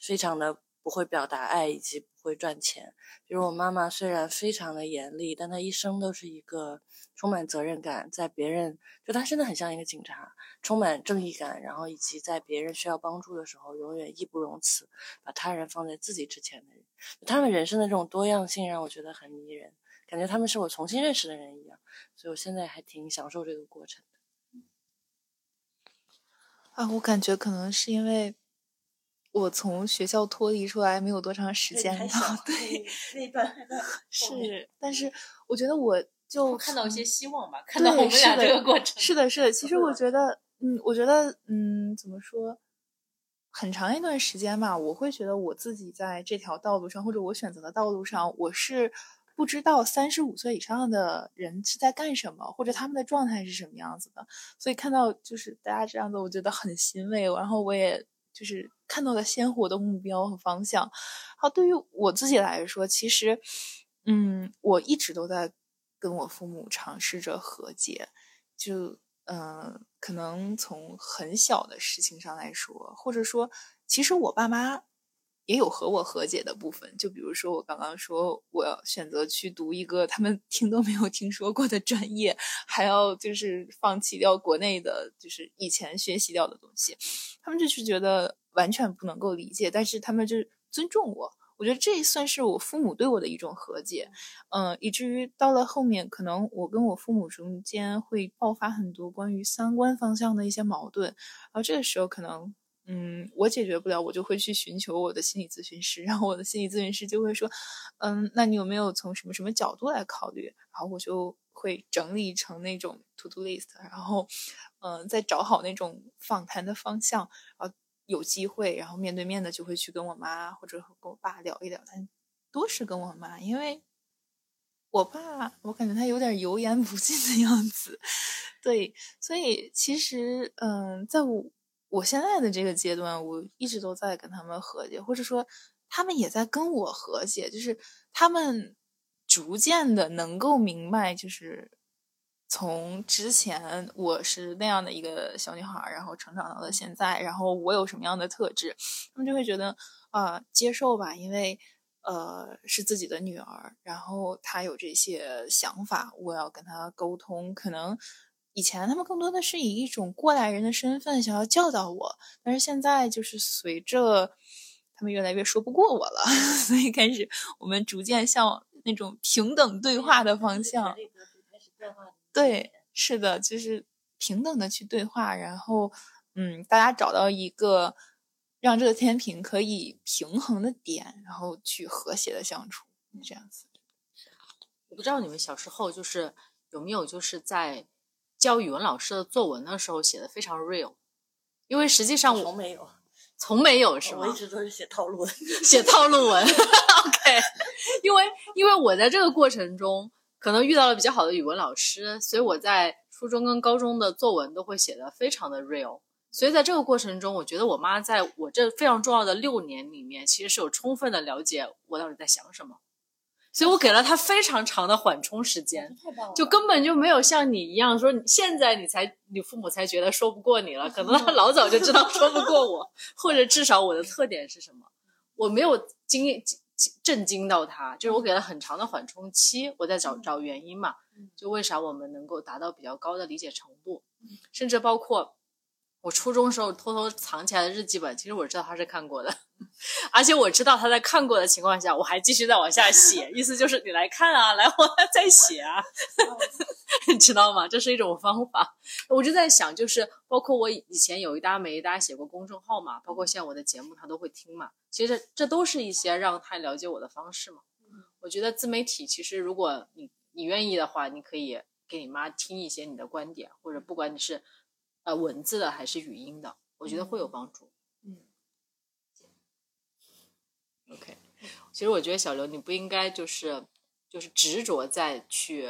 非常的不会表达爱以及不会赚钱。比如我妈妈虽然非常的严厉，但她一生都是一个充满责任感，在别人就她真的很像一个警察。充满正义感，然后以及在别人需要帮助的时候，永远义不容辞，把他人放在自己之前的人，他们人生的这种多样性让我觉得很迷人，感觉他们是我重新认识的人一样，所以我现在还挺享受这个过程的。啊，我感觉可能是因为我从学校脱离出来没有多长时间吧，对，那段是，但是我觉得我。就看到一些希望吧，看到我们俩这个过程。是的，是的。其实我觉得，嗯，我觉得，嗯，怎么说？很长一段时间吧，我会觉得我自己在这条道路上，或者我选择的道路上，我是不知道三十五岁以上的人是在干什么，或者他们的状态是什么样子的。所以看到就是大家这样子，我觉得很欣慰。然后我也就是看到了鲜活的目标和方向。好，对于我自己来说，其实，嗯，我一直都在。跟我父母尝试着和解，就嗯、可能从很小的事情上来说，或者说，其实我爸妈也有和我和解的部分。就比如说，我刚刚说我要选择去读一个他们听都没有听说过的专业，还要就是放弃掉国内的，就是以前学习掉的东西，他们就是觉得完全不能够理解，但是他们就尊重我。我觉得这算是我父母对我的一种和解，嗯，以至于到了后面，可能我跟我父母中间会爆发很多关于三观方向的一些矛盾，然后这个时候可能。嗯，我解决不了，我就会去寻求我的心理咨询师，然后我的心理咨询师就会说，嗯，那你有没有从什么什么角度来考虑？然后我就会整理成那种 to do list，然后，嗯，再找好那种访谈的方向，然后有机会，然后面对面的就会去跟我妈或者跟我爸聊一聊，但多是跟我妈，因为我爸我感觉他有点油盐不进的样子，对，所以其实，嗯，在我。我现在的这个阶段，我一直都在跟他们和解，或者说他们也在跟我和解，就是他们逐渐的能够明白，就是从之前我是那样的一个小女孩，然后成长到了现在，然后我有什么样的特质，他们就会觉得啊，接受吧，因为呃是自己的女儿，然后她有这些想法，我要跟她沟通，可能。以前他们更多的是以一种过来人的身份想要教导我，但是现在就是随着他们越来越说不过我了，所以开始我们逐渐向那种平等对话的方向。是的，就是平等的去对话，然后嗯，大家找到一个让这个天平可以平衡的点，然后去和谐的相处，这样子。我不知道你们小时候就是有没有就是在。教语文老师的作文的时候写的非常 real，因为实际上我从没有，从没有是吗？我一直都是写套路文，写套路文。OK，因为因为我在这个过程中可能遇到了比较好的语文老师，所以我在初中跟高中的作文都会写的非常的 real。所以在这个过程中，我觉得我妈在我这非常重要的六年里面，其实是有充分的了解我到底在想什么。所以我给了他非常长的缓冲时间，就根本就没有像你一样说，现在你才你父母才觉得说不过你了，可能他老早就知道说不过我，或者至少我的特点是什么，我没有惊震惊到他，就是我给了很长的缓冲期，我在找找原因嘛，就为啥我们能够达到比较高的理解程度，甚至包括。我初中时候偷偷藏起来的日记本，其实我知道他是看过的，而且我知道他在看过的情况下，我还继续再往下写，意思就是你来看啊，来我再写啊，你知道吗？这是一种方法。我就在想，就是包括我以前有一搭没一搭写过公众号嘛，包括现在我的节目他都会听嘛，其实这都是一些让他了解我的方式嘛。我觉得自媒体其实如果你你愿意的话，你可以给你妈听一些你的观点，或者不管你是。呃，文字的还是语音的，我觉得会有帮助。嗯，OK。其实我觉得小刘，你不应该就是就是执着在去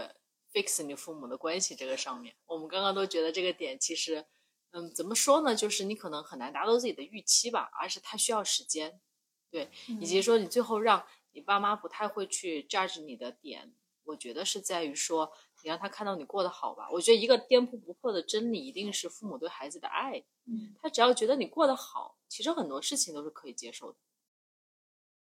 fix 你父母的关系这个上面。我们刚刚都觉得这个点其实，嗯，怎么说呢？就是你可能很难达到自己的预期吧，而是它需要时间，对，以及说你最后让你爸妈不太会去 judge 你的点，我觉得是在于说。你让他看到你过得好吧？我觉得一个颠扑不破的真理一定是父母对孩子的爱。嗯，他只要觉得你过得好，其实很多事情都是可以接受的。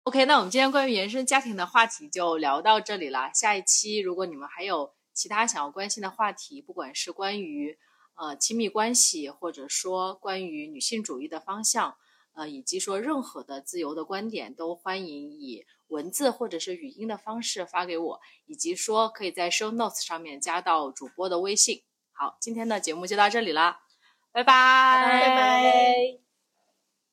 OK，那我们今天关于原生家庭的话题就聊到这里了。下一期如果你们还有其他想要关心的话题，不管是关于呃亲密关系，或者说关于女性主义的方向，呃，以及说任何的自由的观点，都欢迎以。文字或者是语音的方式发给我，以及说可以在 show notes 上面加到主播的微信。好，今天的节目就到这里啦，拜拜拜拜。